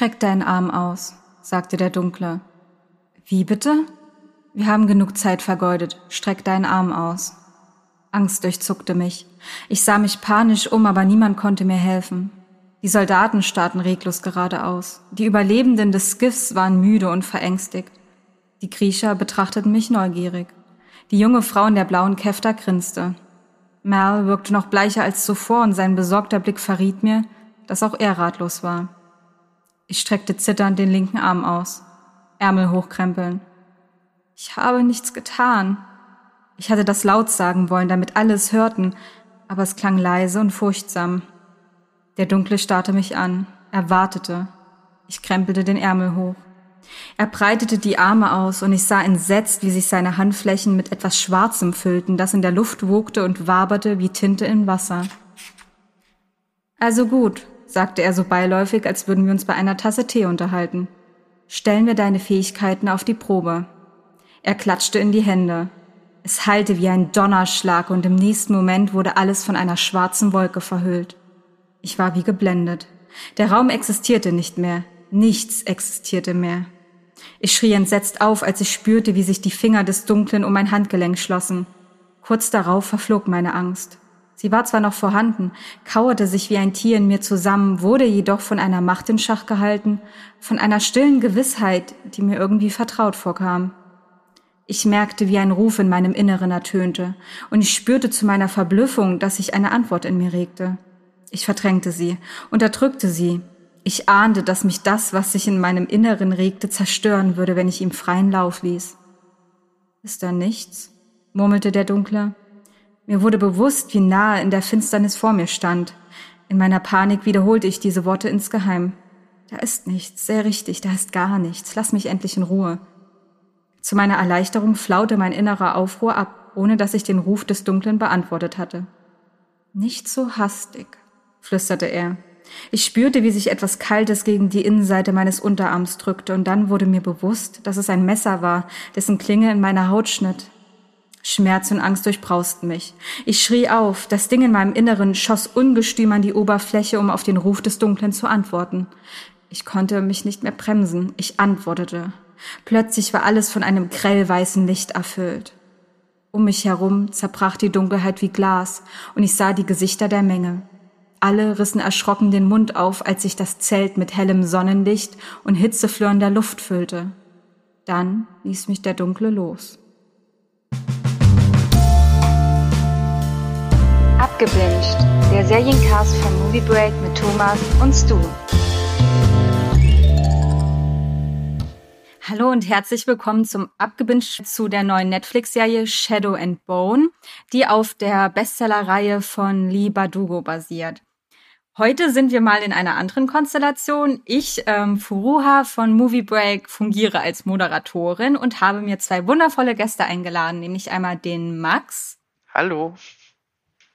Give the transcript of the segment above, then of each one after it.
Streck deinen Arm aus, sagte der Dunkle. Wie bitte? Wir haben genug Zeit vergeudet. Streck deinen Arm aus. Angst durchzuckte mich. Ich sah mich panisch um, aber niemand konnte mir helfen. Die Soldaten starrten reglos geradeaus. Die Überlebenden des Skiffs waren müde und verängstigt. Die Griecher betrachteten mich neugierig. Die junge Frau in der blauen Käfter grinste. Merle wirkte noch bleicher als zuvor und sein besorgter Blick verriet mir, dass auch er ratlos war. Ich streckte zitternd den linken Arm aus. Ärmel hochkrempeln. Ich habe nichts getan. Ich hatte das laut sagen wollen, damit alle es hörten, aber es klang leise und furchtsam. Der Dunkle starrte mich an. Er wartete. Ich krempelte den Ärmel hoch. Er breitete die Arme aus und ich sah entsetzt, wie sich seine Handflächen mit etwas Schwarzem füllten, das in der Luft wogte und waberte wie Tinte in Wasser. Also gut, sagte er so beiläufig, als würden wir uns bei einer Tasse Tee unterhalten. Stellen wir deine Fähigkeiten auf die Probe. Er klatschte in die Hände. Es hallte wie ein Donnerschlag und im nächsten Moment wurde alles von einer schwarzen Wolke verhüllt. Ich war wie geblendet. Der Raum existierte nicht mehr. Nichts existierte mehr. Ich schrie entsetzt auf, als ich spürte, wie sich die Finger des Dunklen um mein Handgelenk schlossen. Kurz darauf verflog meine Angst. Sie war zwar noch vorhanden, kauerte sich wie ein Tier in mir zusammen, wurde jedoch von einer Macht in Schach gehalten, von einer stillen Gewissheit, die mir irgendwie vertraut vorkam. Ich merkte, wie ein Ruf in meinem Inneren ertönte, und ich spürte zu meiner Verblüffung, dass sich eine Antwort in mir regte. Ich verdrängte sie, unterdrückte sie. Ich ahnte, dass mich das, was sich in meinem Inneren regte, zerstören würde, wenn ich ihm freien Lauf ließ. Ist da nichts? murmelte der Dunkle. Mir wurde bewusst, wie nahe in der Finsternis vor mir stand. In meiner Panik wiederholte ich diese Worte insgeheim. Da ist nichts, sehr richtig, da ist gar nichts. Lass mich endlich in Ruhe. Zu meiner Erleichterung flaute mein innerer Aufruhr ab, ohne dass ich den Ruf des Dunklen beantwortet hatte. Nicht so hastig, flüsterte er. Ich spürte, wie sich etwas Kaltes gegen die Innenseite meines Unterarms drückte, und dann wurde mir bewusst, dass es ein Messer war, dessen Klinge in meiner Haut schnitt. Schmerz und Angst durchbrausten mich. Ich schrie auf, das Ding in meinem Inneren schoss ungestüm an die Oberfläche, um auf den Ruf des Dunklen zu antworten. Ich konnte mich nicht mehr bremsen, ich antwortete. Plötzlich war alles von einem grellweißen Licht erfüllt. Um mich herum zerbrach die Dunkelheit wie Glas, und ich sah die Gesichter der Menge. Alle rissen erschrocken den Mund auf, als sich das Zelt mit hellem Sonnenlicht und hitzeflirrender Luft füllte. Dann ließ mich der Dunkle los. Abgebinged, der Seriencast von Movie Break mit Thomas und Stu. Hallo und herzlich willkommen zum Abgebinged zu der neuen Netflix-Serie Shadow and Bone, die auf der Bestsellerreihe von Lee Bardugo basiert. Heute sind wir mal in einer anderen Konstellation. Ich, ähm, Furuha von Movie Break, fungiere als Moderatorin und habe mir zwei wundervolle Gäste eingeladen, nämlich einmal den Max. Hallo.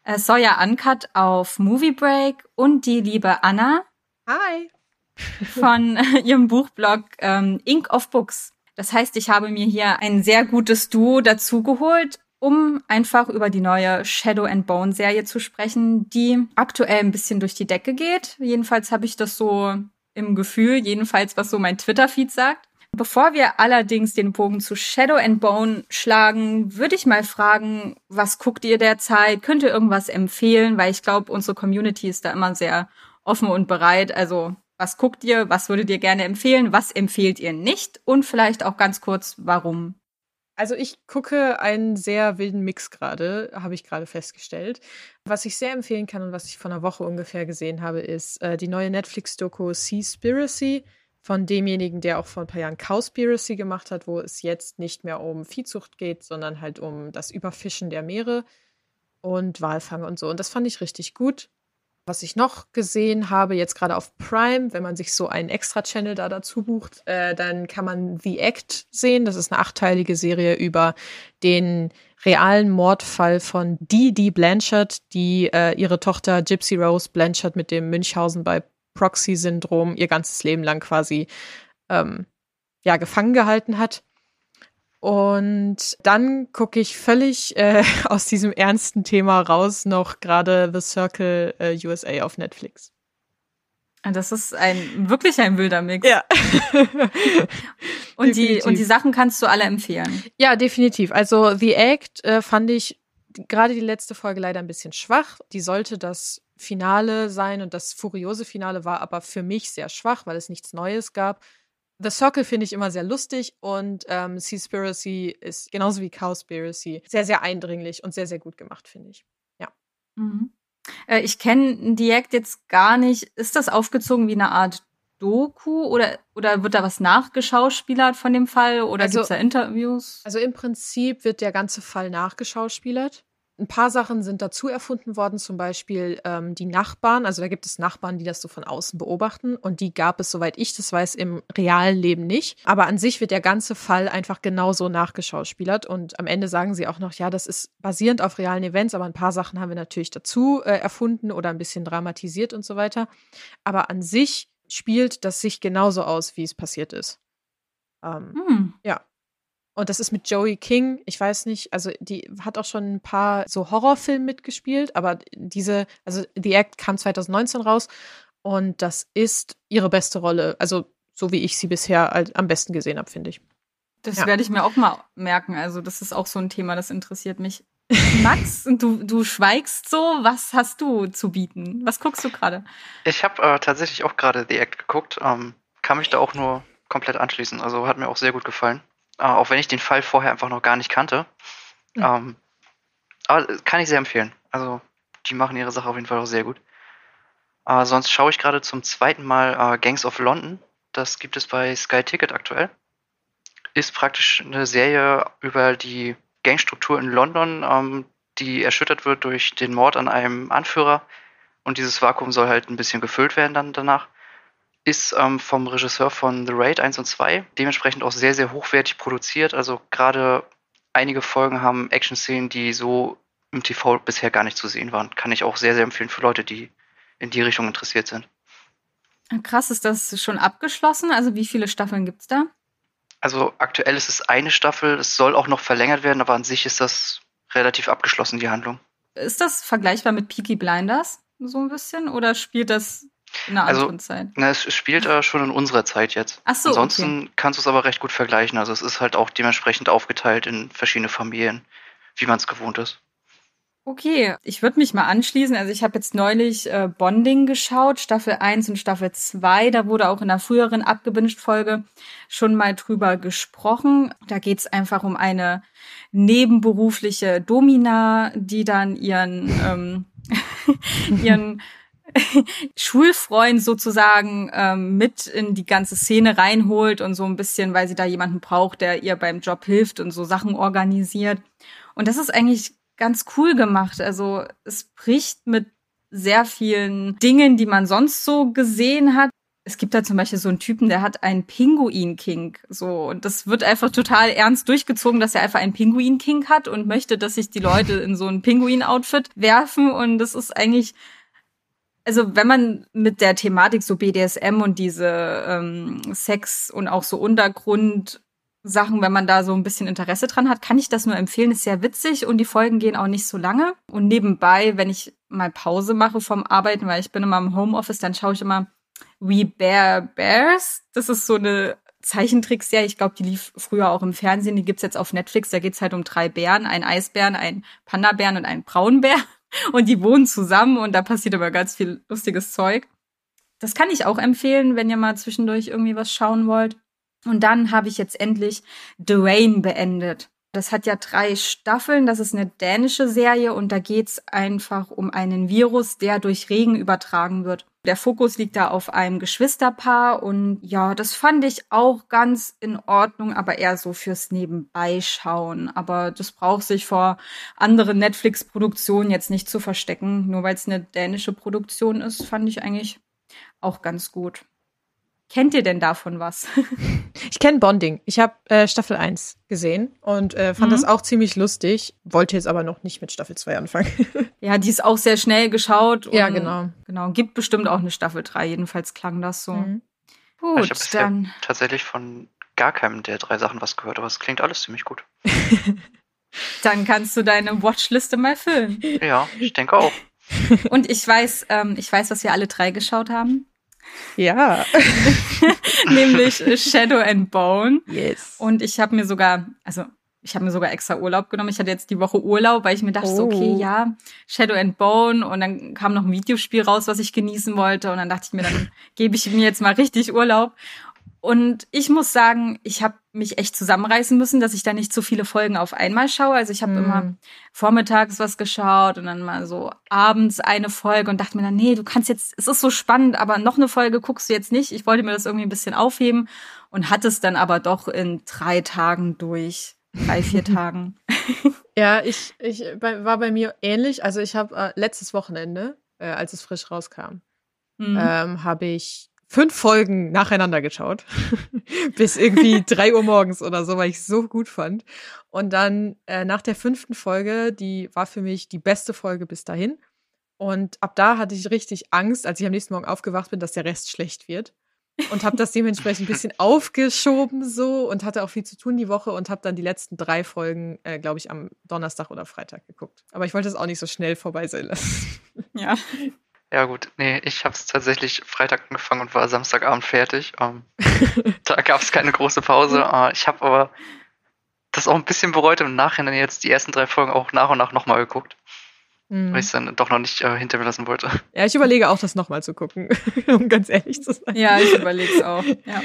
Äh, Sawyer Uncut auf Movie Break und die liebe Anna. Hi. Von ihrem Buchblog ähm, Ink of Books. Das heißt, ich habe mir hier ein sehr gutes Duo dazugeholt um einfach über die neue Shadow and Bone Serie zu sprechen, die aktuell ein bisschen durch die Decke geht. Jedenfalls habe ich das so im Gefühl, jedenfalls was so mein Twitter-Feed sagt. Bevor wir allerdings den Bogen zu Shadow and Bone schlagen, würde ich mal fragen, was guckt ihr derzeit? Könnt ihr irgendwas empfehlen? Weil ich glaube, unsere Community ist da immer sehr offen und bereit. Also, was guckt ihr? Was würdet ihr gerne empfehlen? Was empfehlt ihr nicht? Und vielleicht auch ganz kurz, warum? Also ich gucke einen sehr wilden Mix gerade, habe ich gerade festgestellt. Was ich sehr empfehlen kann und was ich vor einer Woche ungefähr gesehen habe, ist äh, die neue Netflix-Doku Seaspiracy von demjenigen, der auch vor ein paar Jahren Cowspiracy gemacht hat, wo es jetzt nicht mehr um Viehzucht geht, sondern halt um das Überfischen der Meere und Walfang und so. Und das fand ich richtig gut. Was ich noch gesehen habe, jetzt gerade auf Prime, wenn man sich so einen Extra-Channel da dazu bucht, äh, dann kann man The Act sehen. Das ist eine achteilige Serie über den realen Mordfall von Dee Dee Blanchard, die äh, ihre Tochter Gypsy Rose Blanchard mit dem Münchhausen bei Proxy-Syndrom ihr ganzes Leben lang quasi ähm, ja, gefangen gehalten hat. Und dann gucke ich völlig äh, aus diesem ernsten Thema raus noch gerade The Circle äh, USA auf Netflix. Das ist ein wirklich ein wilder Mix. Ja. und, die, und die Sachen kannst du alle empfehlen. Ja, definitiv. Also The Act äh, fand ich gerade die letzte Folge leider ein bisschen schwach. Die sollte das Finale sein und das furiose Finale war aber für mich sehr schwach, weil es nichts Neues gab. The Circle finde ich immer sehr lustig und ähm, Seaspiracy ist genauso wie Cowspiracy sehr, sehr eindringlich und sehr, sehr gut gemacht, finde ich. Ja. Mhm. Äh, ich kenne Diakt jetzt gar nicht. Ist das aufgezogen wie eine Art Doku oder, oder wird da was nachgeschauspielert von dem Fall oder also, gibt es da Interviews? Also im Prinzip wird der ganze Fall nachgeschauspielert. Ein paar Sachen sind dazu erfunden worden, zum Beispiel ähm, die Nachbarn. Also da gibt es Nachbarn, die das so von außen beobachten. Und die gab es, soweit ich das weiß, im realen Leben nicht. Aber an sich wird der ganze Fall einfach genauso nachgeschauspielert. Und am Ende sagen sie auch noch, ja, das ist basierend auf realen Events, aber ein paar Sachen haben wir natürlich dazu äh, erfunden oder ein bisschen dramatisiert und so weiter. Aber an sich spielt das sich genauso aus, wie es passiert ist. Ähm, hm. Ja. Und das ist mit Joey King. Ich weiß nicht, also die hat auch schon ein paar so Horrorfilme mitgespielt, aber diese, also The Act kam 2019 raus und das ist ihre beste Rolle. Also so wie ich sie bisher halt am besten gesehen habe, finde ich. Das ja. werde ich mir auch mal merken. Also das ist auch so ein Thema, das interessiert mich. Max, du, du schweigst so. Was hast du zu bieten? Was guckst du gerade? Ich habe äh, tatsächlich auch gerade The Act geguckt. Ähm, kann mich da auch nur komplett anschließen. Also hat mir auch sehr gut gefallen. Äh, auch wenn ich den Fall vorher einfach noch gar nicht kannte. Mhm. Ähm, aber kann ich sehr empfehlen. Also, die machen ihre Sache auf jeden Fall auch sehr gut. Äh, sonst schaue ich gerade zum zweiten Mal äh, Gangs of London. Das gibt es bei Sky Ticket aktuell. Ist praktisch eine Serie über die Gangstruktur in London, ähm, die erschüttert wird durch den Mord an einem Anführer. Und dieses Vakuum soll halt ein bisschen gefüllt werden dann danach ist ähm, vom Regisseur von The Raid 1 und 2, dementsprechend auch sehr, sehr hochwertig produziert. Also gerade einige Folgen haben Action-Szenen, die so im TV bisher gar nicht zu sehen waren. Kann ich auch sehr, sehr empfehlen für Leute, die in die Richtung interessiert sind. Krass, ist das schon abgeschlossen? Also wie viele Staffeln gibt es da? Also aktuell ist es eine Staffel, es soll auch noch verlängert werden, aber an sich ist das relativ abgeschlossen, die Handlung. Ist das vergleichbar mit Peaky Blinders so ein bisschen oder spielt das in einer also, Zeit. Na, es spielt äh, schon in unserer Zeit jetzt. Ach so, Ansonsten okay. kannst du es aber recht gut vergleichen. Also es ist halt auch dementsprechend aufgeteilt in verschiedene Familien, wie man es gewohnt ist. Okay, ich würde mich mal anschließen. Also ich habe jetzt neulich äh, Bonding geschaut, Staffel 1 und Staffel 2. Da wurde auch in der früheren abgebinged Folge schon mal drüber gesprochen. Da geht es einfach um eine nebenberufliche Domina, die dann ihren, ähm, ihren Schulfreund sozusagen ähm, mit in die ganze Szene reinholt und so ein bisschen, weil sie da jemanden braucht, der ihr beim Job hilft und so Sachen organisiert. Und das ist eigentlich ganz cool gemacht. Also es bricht mit sehr vielen Dingen, die man sonst so gesehen hat. Es gibt da zum Beispiel so einen Typen, der hat einen Pinguin-King. So, und das wird einfach total ernst durchgezogen, dass er einfach einen Pinguin-King hat und möchte, dass sich die Leute in so ein Pinguin-Outfit werfen. Und das ist eigentlich also wenn man mit der Thematik so BDSM und diese ähm, Sex und auch so Untergrund Sachen, wenn man da so ein bisschen Interesse dran hat, kann ich das nur empfehlen. Ist sehr witzig und die Folgen gehen auch nicht so lange. Und nebenbei, wenn ich mal Pause mache vom Arbeiten, weil ich bin immer im Homeoffice, dann schaue ich immer We Bear Bears. Das ist so eine Zeichentrickserie. Ich glaube, die lief früher auch im Fernsehen. Die gibt's jetzt auf Netflix. Da geht's halt um drei Bären, einen Eisbären, einen Panda-Bären und einen Braunbär und die wohnen zusammen und da passiert aber ganz viel lustiges Zeug. Das kann ich auch empfehlen, wenn ihr mal zwischendurch irgendwie was schauen wollt. Und dann habe ich jetzt endlich The Rain beendet. Das hat ja drei Staffeln. Das ist eine dänische Serie und da geht's einfach um einen Virus, der durch Regen übertragen wird. Der Fokus liegt da auf einem Geschwisterpaar und ja, das fand ich auch ganz in Ordnung, aber eher so fürs Nebenbeischauen. Aber das braucht sich vor anderen Netflix-Produktionen jetzt nicht zu verstecken. Nur weil es eine dänische Produktion ist, fand ich eigentlich auch ganz gut. Kennt ihr denn davon was? ich kenne Bonding. Ich habe äh, Staffel 1 gesehen und äh, fand mhm. das auch ziemlich lustig, wollte jetzt aber noch nicht mit Staffel 2 anfangen. ja, die ist auch sehr schnell geschaut. ja, genau. Genau, gibt bestimmt auch eine Staffel 3, jedenfalls klang das so. Mhm. Gut, ich habe dann tatsächlich von gar keinem der drei Sachen was gehört, aber es klingt alles ziemlich gut. dann kannst du deine Watchliste mal füllen. Ja, ich denke auch. und ich weiß, ähm, ich weiß, was wir alle drei geschaut haben. Ja. nämlich Shadow and Bone. Yes. Und ich habe mir sogar, also ich habe mir sogar extra Urlaub genommen. Ich hatte jetzt die Woche Urlaub, weil ich mir dachte, Oh. so, okay, ja, Shadow and Bone. Und dann kam noch ein Videospiel raus, was ich genießen wollte. Und dann dachte ich mir, dann gebe ich mir jetzt mal richtig Urlaub. Und ich muss sagen, ich habe mich echt zusammenreißen müssen, dass ich da nicht so viele Folgen auf einmal schaue. Also ich habe Mm. immer vormittags was geschaut und dann mal so abends eine Folge und dachte mir dann, nee, du kannst jetzt, es ist so spannend, aber noch eine Folge guckst du jetzt nicht. Ich wollte mir das irgendwie ein bisschen aufheben und hatte es dann aber doch in drei Tagen durch. Drei, vier Tagen. Ja, ich, ich war bei mir ähnlich. Also ich habe äh, letztes Wochenende, äh, als es frisch rauskam, Mhm. ähm, habe ich fünf Folgen nacheinander geschaut. Bis irgendwie drei Uhr morgens oder so, weil ich es so gut fand. Und dann äh, nach der fünften Folge, die war für mich die beste Folge bis dahin. Und ab da hatte ich richtig Angst, als ich am nächsten Morgen aufgewacht bin, dass der Rest schlecht wird. Und habe das dementsprechend ein bisschen aufgeschoben so und hatte auch viel zu tun die Woche und habe dann die letzten drei Folgen, äh, glaube ich, am Donnerstag oder Freitag geguckt. Aber ich wollte es auch nicht so schnell vorbei sein lassen. Ja. Ja gut, nee, ich habe es tatsächlich Freitag angefangen und war Samstagabend fertig. Ähm, da gab es keine große Pause. Äh, ich habe aber das auch ein bisschen bereut und im Nachhinein jetzt die ersten drei Folgen auch nach und nach nochmal geguckt, Mhm. weil ich es dann doch noch nicht äh, hinter mir lassen wollte. Ja, ich überlege auch, das nochmal zu gucken, um ganz ehrlich zu sein. Ja, ich überlege es auch. Ja.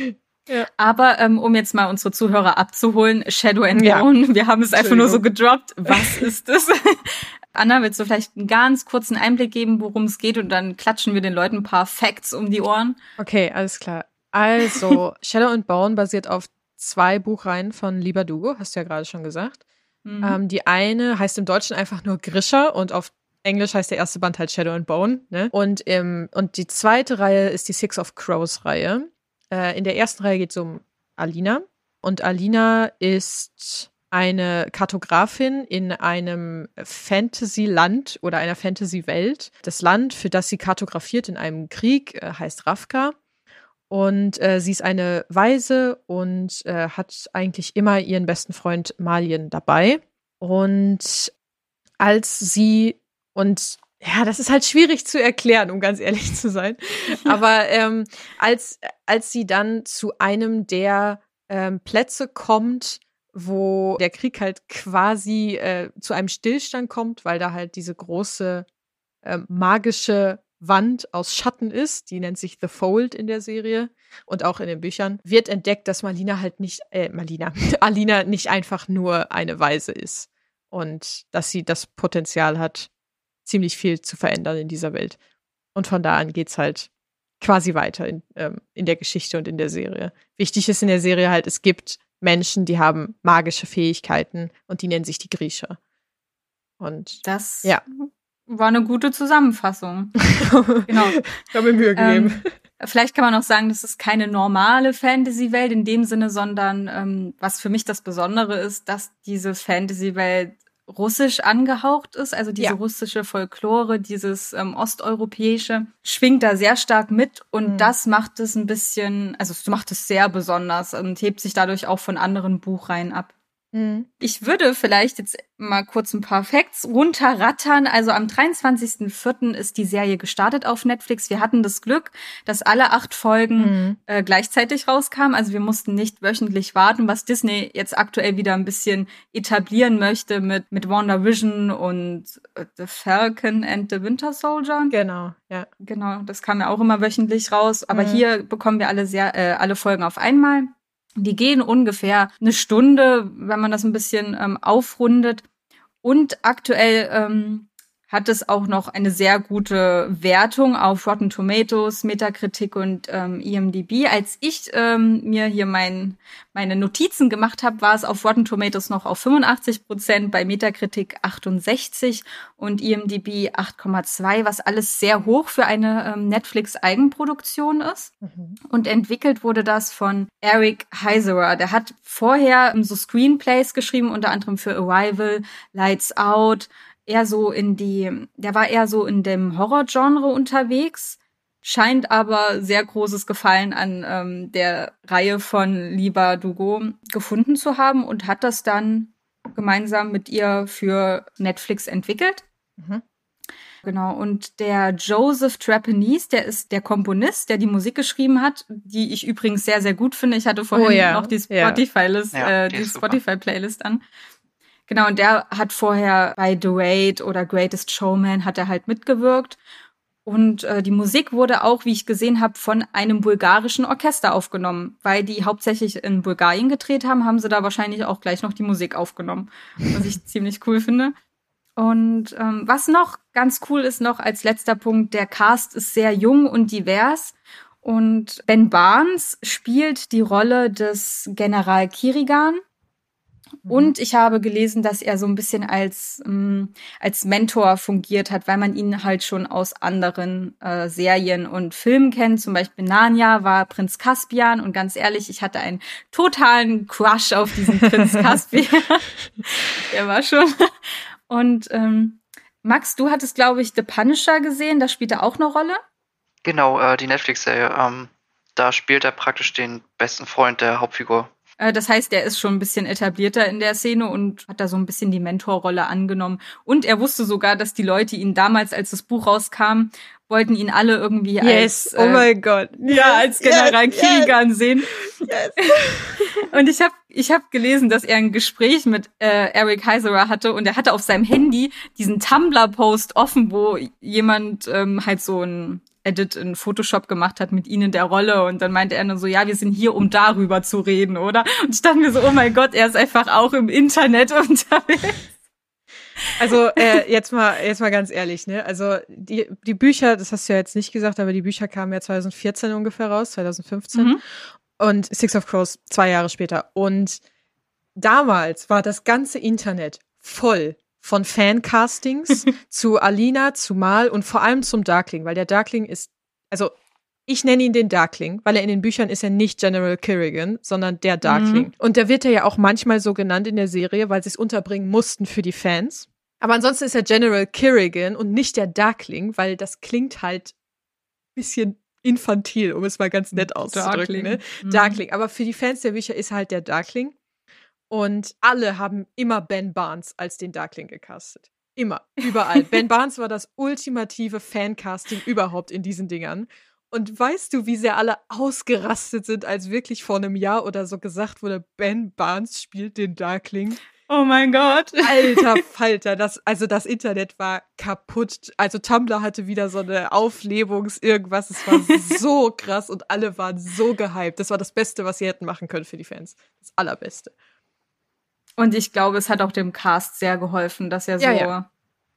Ja. Aber ähm, um jetzt mal unsere Zuhörer abzuholen, Shadow and Ja. Bone, wir haben es einfach nur so gedroppt. Was ist das? Anna, willst du vielleicht einen ganz kurzen Einblick geben, worum es geht und dann klatschen wir den Leuten ein paar Facts um die Ohren? Okay, alles klar. Also, Shadow and Bone basiert auf zwei Buchreihen von Lieber Dugo, hast du ja gerade schon gesagt. Mhm. Ähm, die eine heißt im Deutschen einfach nur Grisha und auf Englisch heißt der erste Band halt Shadow and Bone. Ne? Und, im, und die zweite Reihe ist die Six of Crows Reihe. Äh, in der ersten Reihe geht es um Alina. Und Alina ist eine Kartografin in einem Fantasy-Land oder einer Fantasy-Welt. Das Land, für das sie kartografiert in einem Krieg, äh, heißt Ravka. Und äh, sie ist eine Weise und äh, hat eigentlich immer ihren besten Freund Malien dabei. Und als sie und ja, das ist halt schwierig zu erklären, um ganz ehrlich zu sein. Aber ähm, als, als sie dann zu einem der ähm, Plätze kommt, wo der Krieg halt quasi äh, zu einem Stillstand kommt, weil da halt diese große ähm, magische Wand aus Schatten ist, die nennt sich The Fold in der Serie und auch in den Büchern, wird entdeckt, dass Malina halt nicht, äh, Malina, Alina nicht einfach nur eine Weise ist und dass sie das Potenzial hat, ziemlich viel zu verändern in dieser Welt. Und von da an geht's halt quasi weiter in, ähm, in der Geschichte und in der Serie. Wichtig ist in der Serie halt, es gibt Menschen, die haben magische Fähigkeiten und die nennen sich die Griecher. Und das ja. war eine gute Zusammenfassung. Genau. Ich habe mir Mühe gegeben. Ähm, vielleicht kann man auch sagen, das ist keine normale Fantasy-Welt in dem Sinne, sondern ähm, was für mich das Besondere ist, dass diese Fantasy-Welt russisch angehaucht ist, also diese Ja. russische Folklore, dieses ähm, osteuropäische, schwingt da sehr stark mit und Mhm. das macht es ein bisschen, also es macht es sehr besonders und hebt sich dadurch auch von anderen Buchreihen ab. Mhm. Ich würde vielleicht jetzt mal kurz ein paar Facts runterrattern. Also am 23.04. ist die Serie gestartet auf Netflix. Wir hatten das Glück, dass alle acht Folgen Mhm. äh, gleichzeitig rauskamen. Also wir mussten nicht wöchentlich warten, was Disney jetzt aktuell wieder ein bisschen etablieren möchte mit, mit WandaVision und äh, The Falcon and the Winter Soldier. Genau, ja. Genau, das kam ja auch immer wöchentlich raus. Aber Mhm. hier bekommen wir alle sehr, äh, alle Folgen auf einmal. Die gehen ungefähr eine Stunde, wenn man das ein bisschen ähm, aufrundet. Und aktuell ähm, hat es auch noch eine sehr gute Wertung auf Rotten Tomatoes, Metacritic und ähm, IMDb. Als ich ähm, mir hier mein, meine Notizen gemacht habe, war es auf Rotten Tomatoes noch auf 85 Prozent, bei Metacritic 68 und IMDb 8,2, was alles sehr hoch für eine ähm, Netflix-Eigenproduktion ist. Mhm. Und entwickelt wurde das von Eric Heiserer. Der hat vorher so Screenplays geschrieben, unter anderem für Arrival, Lights Out, eher so in die, der war eher so in dem Horror-Genre unterwegs, scheint aber sehr großes Gefallen an ähm, der Reihe von Liba Dugo gefunden zu haben und hat das dann gemeinsam mit ihr für Netflix entwickelt. Mhm. Genau, und der Joseph Trapanese, der ist der Komponist, der die Musik geschrieben hat, die ich übrigens sehr, sehr gut finde. Ich hatte vorhin Oh ja, noch die ja. Spotify-List, Ja, äh, die. Spotify-Playlist an. Genau, und der hat vorher bei The Raid oder Greatest Showman hat er halt mitgewirkt. Und äh, die Musik wurde auch, wie ich gesehen habe, von einem bulgarischen Orchester aufgenommen. Weil die hauptsächlich in Bulgarien gedreht haben, haben sie da wahrscheinlich auch gleich noch die Musik aufgenommen. Was ich ziemlich cool finde. Und ähm, was noch ganz cool ist, noch als letzter Punkt, der Cast ist sehr jung und divers. Und Ben Barnes spielt die Rolle des General Kirigan. Und ich habe gelesen, dass er so ein bisschen als, ähm, als Mentor fungiert hat, weil man ihn halt schon aus anderen äh, Serien und Filmen kennt. Zum Beispiel Narnia war Prinz Caspian. Und ganz ehrlich, ich hatte einen totalen Crush auf diesen Prinz Caspian. Der war schon. Und ähm, Max, du hattest, glaube ich, The Punisher gesehen. Da spielt er auch eine Rolle. Genau, äh, die Netflix-Serie. Ähm, da spielt er praktisch den besten Freund der Hauptfigur. Äh, Das heißt, er ist schon ein bisschen etablierter in der Szene und hat da so ein bisschen die Mentorrolle angenommen. Und er wusste sogar, dass die Leute ihn damals, als das Buch rauskam, wollten ihn alle irgendwie Yes, als, oh äh, mein Gott. ja, als General yes, Kirigan sehen. Yes. Und ich habe ich hab gelesen, dass er ein Gespräch mit äh, Eric Heiserer hatte und er hatte auf seinem Handy diesen Tumblr-Post offen, wo jemand ähm, halt so ein Edit in Photoshop gemacht hat mit ihnen in der Rolle und dann meinte er nur so, ja, wir sind hier, um darüber zu reden, oder? Und ich dachte mir so, oh mein Gott, er ist einfach auch im Internet unterwegs. Also äh, jetzt mal jetzt mal ganz ehrlich, ne? Also die die Bücher, das hast du ja jetzt nicht gesagt, aber die Bücher kamen ja 2014 ungefähr raus, 2015 Mhm. und Six of Crows zwei Jahre später und damals war das ganze Internet voll von Fancastings zu Alina, zu Mal und vor allem zum Darkling, weil der Darkling ist also ich nenne ihn den Darkling, weil er in den Büchern ist er nicht General Kerrigan, sondern der Darkling. Und da wird er ja auch manchmal so genannt in der Serie, weil sie es unterbringen mussten für die Fans. Aber ansonsten ist er General Kerrigan und nicht der Darkling, weil das klingt halt bisschen infantil, um es mal ganz nett auszudrücken. Ne? Mhm. Darkling. Aber für die Fans der Bücher ist er halt der Darkling. Und alle haben immer Ben Barnes als den Darkling gecastet. Immer, überall. ben Barnes war das ultimative Fancasting überhaupt in diesen Dingern. Und weißt du, wie sehr alle ausgerastet sind, als wirklich vor einem Jahr oder so gesagt wurde, Ben Barnes spielt den Darkling? Oh mein Gott. Alter Falter, das, also das Internet war kaputt. Also Tumblr hatte wieder so eine Auflebungs-Irgendwas. Es war so krass und alle waren so gehypt. Das war das Beste, was sie hätten machen können für die Fans. Das Allerbeste. Und ich glaube, es hat auch dem Cast sehr geholfen, dass er so, Ja, ja.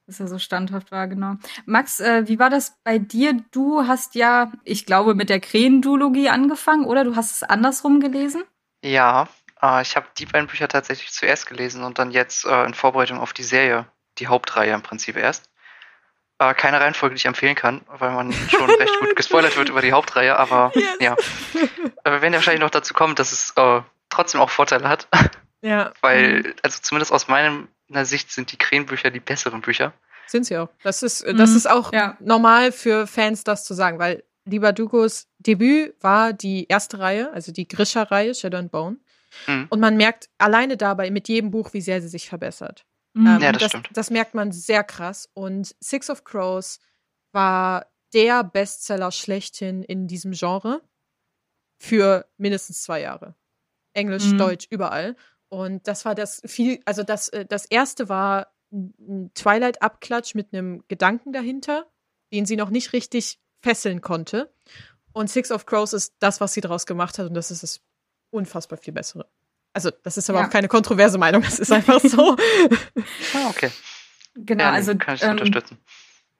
dass er so standhaft war, genau. Max, äh, wie war das bei dir? Du hast ja, ich glaube, mit der Krähenduologie angefangen, oder? Du hast es andersrum gelesen? Ja, äh, ich habe die beiden Bücher tatsächlich zuerst gelesen und dann jetzt äh, in Vorbereitung auf die Serie, die Hauptreihe im Prinzip erst. Äh, keine Reihenfolge, die ich empfehlen kann, weil man schon recht gut gespoilert wird über die Hauptreihe, aber Yes. ja. Äh, Wir werden ja wahrscheinlich noch dazu kommen, dass es äh, trotzdem auch Vorteile hat, Ja. weil, also zumindest aus meiner Sicht sind die Krähenbücher die besseren Bücher. Sind sie auch. Das ist, das Mhm, ist auch ja. normal für Fans, das zu sagen, weil Lieber Dugos Debüt war die erste Reihe, also die Grisha-Reihe, Shadow and Bone. Mhm. Und man merkt alleine dabei mit jedem Buch, wie sehr sie sich verbessert. Mhm. Ähm, Ja, das das, stimmt. das merkt man sehr krass. Und Six of Crows war der Bestseller schlechthin in diesem Genre für mindestens zwei Jahre. Englisch, Mhm. Deutsch, überall. Und das war das viel, also das, äh, das erste war ein Twilight-Abklatsch mit einem Gedanken dahinter, den sie noch nicht richtig fesseln konnte. Und Six of Crows ist das, was sie daraus gemacht hat, und das ist das unfassbar viel bessere. Also, das ist aber Ja. auch keine kontroverse Meinung, das ist einfach so. Ah, okay. Genau, ja, also kann ich ähm, unterstützen.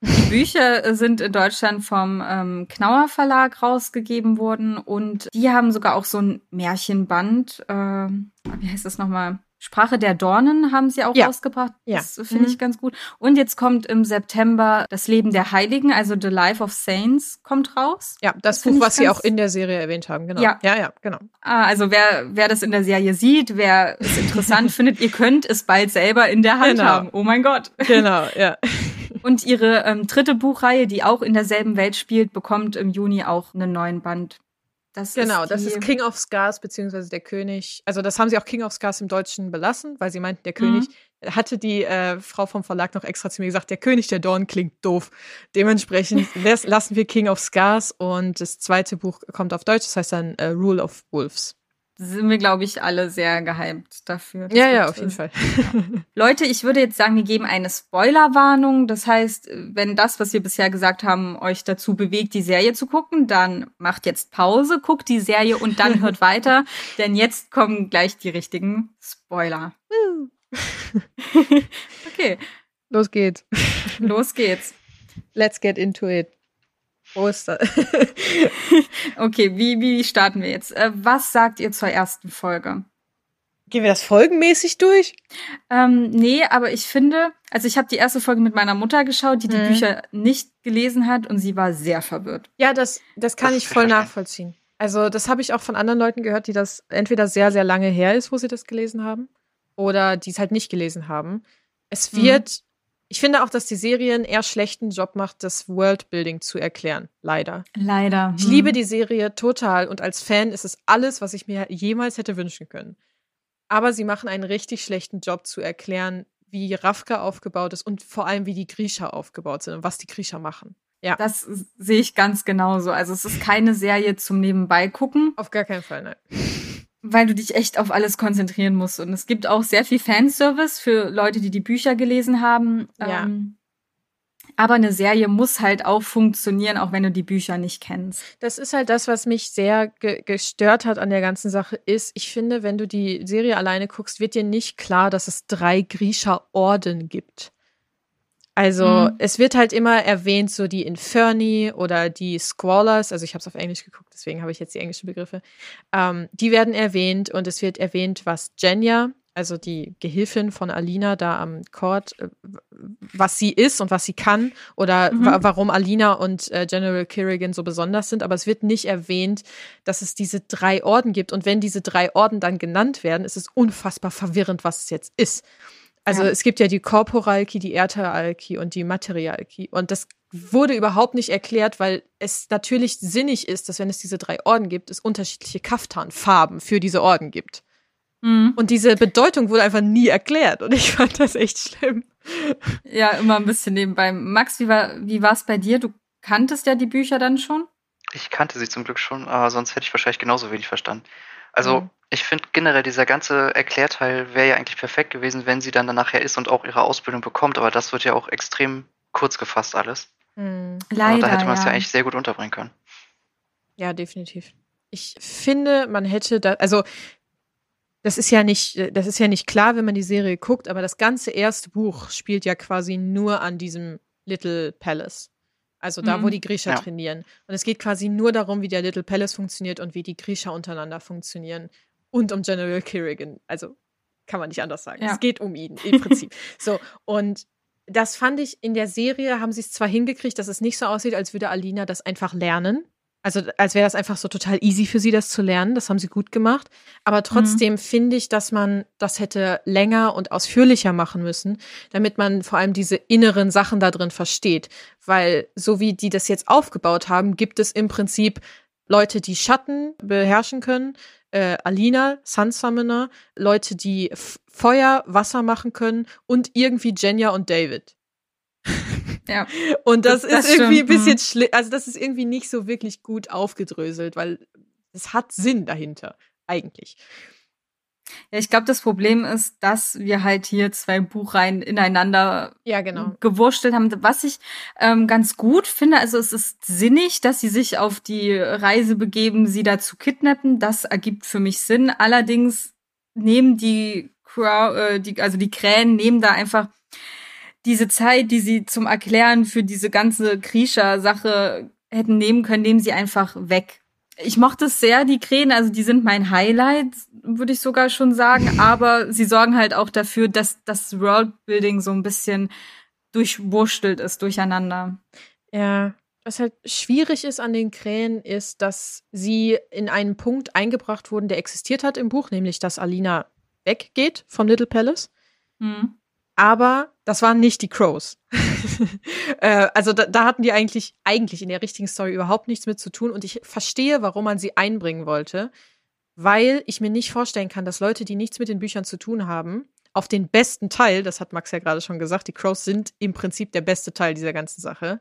Die Bücher sind in Deutschland vom ähm, Knauer Verlag rausgegeben worden und die haben sogar auch so ein Märchenband. Äh, wie heißt das nochmal? Sprache der Dornen haben sie auch Ja. rausgebracht. Ja. Das finde ich Mhm. ganz gut. Und jetzt kommt im September das Leben der Heiligen, also The Life of Saints kommt raus. Ja, das, Das Buch, was sie auch in der Serie erwähnt haben, genau. Ja. ja, ja genau. Ah, also wer, wer das in der Serie sieht, wer es interessant findet, ihr könnt es bald selber in der Hand Genau. haben. Oh mein Gott. Genau, ja. Und ihre ähm, dritte Buchreihe, die auch in derselben Welt spielt, bekommt im Juni auch einen neuen Band. Das Genau, ist das ist King of Scars, beziehungsweise der König. Also, das haben sie auch King of Scars im Deutschen belassen, weil sie meinten, der Mhm. König hatte die äh, Frau vom Verlag noch extra zu mir gesagt, der König der Dorn klingt doof. Dementsprechend lassen wir King of Scars und das zweite Buch kommt auf Deutsch, das heißt dann äh, Rule of Wolves. Sind wir, glaube ich, alle sehr gehypt dafür. Ja, ja, auf jeden äh, Fall. Leute, ich würde jetzt sagen, wir geben eine Spoilerwarnung. Das heißt, wenn das, was wir bisher gesagt haben, euch dazu bewegt, die Serie zu gucken, dann macht jetzt Pause, guckt die Serie und dann hört weiter, denn jetzt kommen gleich die richtigen Spoiler. okay, Los geht's. los geht's. Let's get into it. Oster. Okay, wie, wie starten wir jetzt? Äh, was sagt ihr zur ersten Folge? Gehen wir das folgenmäßig durch? Ähm, nee, aber ich finde, also ich habe die erste Folge mit meiner Mutter geschaut, die die Mhm. Bücher nicht gelesen hat und sie war sehr verwirrt. Ja, das, das kann ich voll nachvollziehen. Also, das habe ich auch von anderen Leuten gehört, die das entweder sehr, sehr lange her ist, wo sie das gelesen haben, oder die es halt nicht gelesen haben. Es Mhm. wird, ich finde auch, dass die Serie einen eher schlechten Job macht, das Worldbuilding zu erklären. Leider. Leider. Ich Hm. liebe die Serie total und als Fan ist es alles, was ich mir jemals hätte wünschen können. Aber sie machen einen richtig schlechten Job zu erklären, wie Ravka aufgebaut ist und vor allem, wie die Griecher aufgebaut sind und was die Griecher machen. Ja. Das sehe ich ganz genauso. Also es ist keine Serie zum Nebenbei gucken, Auf gar keinen Fall, nein. Weil du dich echt auf alles konzentrieren musst. Und es gibt auch sehr viel Fanservice für Leute, die die Bücher gelesen haben. Ja. Ähm, aber eine Serie muss halt auch funktionieren, auch wenn du die Bücher nicht kennst. Das ist halt das, was mich sehr ge gestört hat an der ganzen Sache, ist, ich finde, wenn du die Serie alleine guckst, wird dir nicht klar, dass es drei Grischer Orden gibt. Also, Mhm. es wird halt immer erwähnt, so die Inferni oder die Squallers, also ich habe es auf Englisch geguckt, deswegen habe ich jetzt die englischen Begriffe. Ähm, die werden erwähnt und es wird erwähnt, was Jenya, also die Gehilfin von Alina da am Court, äh, was sie ist und was sie kann oder Mhm. wa warum Alina und äh, General Kerrigan so besonders sind, aber es wird nicht erwähnt, dass es diese drei Orden gibt und wenn diese drei Orden dann genannt werden, ist es unfassbar verwirrend, was es jetzt ist. Also Ja. es gibt ja die Korporalki, die Erdteilki und die Materialki und das wurde überhaupt nicht erklärt, weil es natürlich sinnig ist, dass wenn es diese drei Orden gibt, es unterschiedliche Kaftanfarben für diese Orden gibt. Mhm. Und diese Bedeutung wurde einfach nie erklärt und ich fand das echt schlimm. Ja, immer ein bisschen nebenbei. Max, wie war wie war's bei dir? Du kanntest ja die Bücher dann schon? Ich kannte sie zum Glück schon, aber sonst hätte ich wahrscheinlich genauso wenig verstanden. Also, Mhm. ich finde generell, dieser ganze Erklärteil wäre ja eigentlich perfekt gewesen, wenn sie dann, nachher ist und auch ihre Ausbildung bekommt, aber das wird ja auch extrem kurz gefasst alles. Hm. Leider. da hätte man es ja. ja. eigentlich sehr gut unterbringen können. Ja, definitiv. Ich finde, man hätte da, also das ist ja nicht, das ist ja nicht klar, wenn man die Serie guckt, aber das ganze erste Buch spielt ja quasi nur an diesem Little Palace. Also da, wo Mhm. die Griecher Ja. trainieren. Und es geht quasi nur darum, wie der Little Palace funktioniert und wie die Griecher untereinander funktionieren. Und um General Kerrigan. Also kann man nicht anders sagen. Ja. Es geht um ihn im Prinzip. so, und das fand ich in der Serie, haben sie es zwar hingekriegt, dass es nicht so aussieht, als würde Alina das einfach lernen. Also als wäre das einfach so total easy für sie, das zu lernen. Das haben sie gut gemacht. Aber trotzdem finde ich, dass man das hätte länger und ausführlicher machen müssen, damit man vor allem diese inneren Sachen da drin versteht. Weil so wie die das jetzt aufgebaut haben, gibt es im Prinzip Leute, die Schatten beherrschen können, äh, Alina, Sun Summoner, Leute, die Feuer, Wasser machen können und irgendwie Jenya und David. Ja. Und das, Das- das ist irgendwie ein stimmt, hm. bisschen schlimm, also das ist irgendwie nicht so wirklich gut aufgedröselt, weil es hat Sinn dahinter, eigentlich. Ja, ich glaube, das Problem ist, dass wir halt hier zwei Buchreihen ineinander Ja, genau. gewurstelt haben. Was ich ähm, ganz gut finde, also es ist sinnig, dass sie sich auf die Reise begeben, sie da zu kidnappen. Das ergibt für mich Sinn. Allerdings nehmen die, Crow, äh, die also die Krähen nehmen da einfach diese Zeit, die sie zum Erklären für diese ganze Krischer-Sache hätten nehmen können, nehmen sie einfach weg. Ich mochte es sehr, die Krähen, also die sind mein Highlight, würde ich sogar schon sagen, aber sie sorgen halt auch dafür, dass das Worldbuilding so ein bisschen durchwurstelt ist, durcheinander. Ja. Was halt schwierig ist an den Krähen, ist, dass sie in einen Punkt eingebracht wurden, der existiert hat im Buch, nämlich dass Alina weggeht vom Little Palace. Hm. Aber das waren nicht die Crows. äh, also da, da hatten die eigentlich, eigentlich in der richtigen Story überhaupt nichts mit zu tun. Und ich verstehe, warum man sie einbringen wollte. Weil ich mir nicht vorstellen kann, dass Leute, die nichts mit den Büchern zu tun haben, auf den besten Teil, das hat Max ja gerade schon gesagt, die Crows sind im Prinzip der beste Teil dieser ganzen Sache,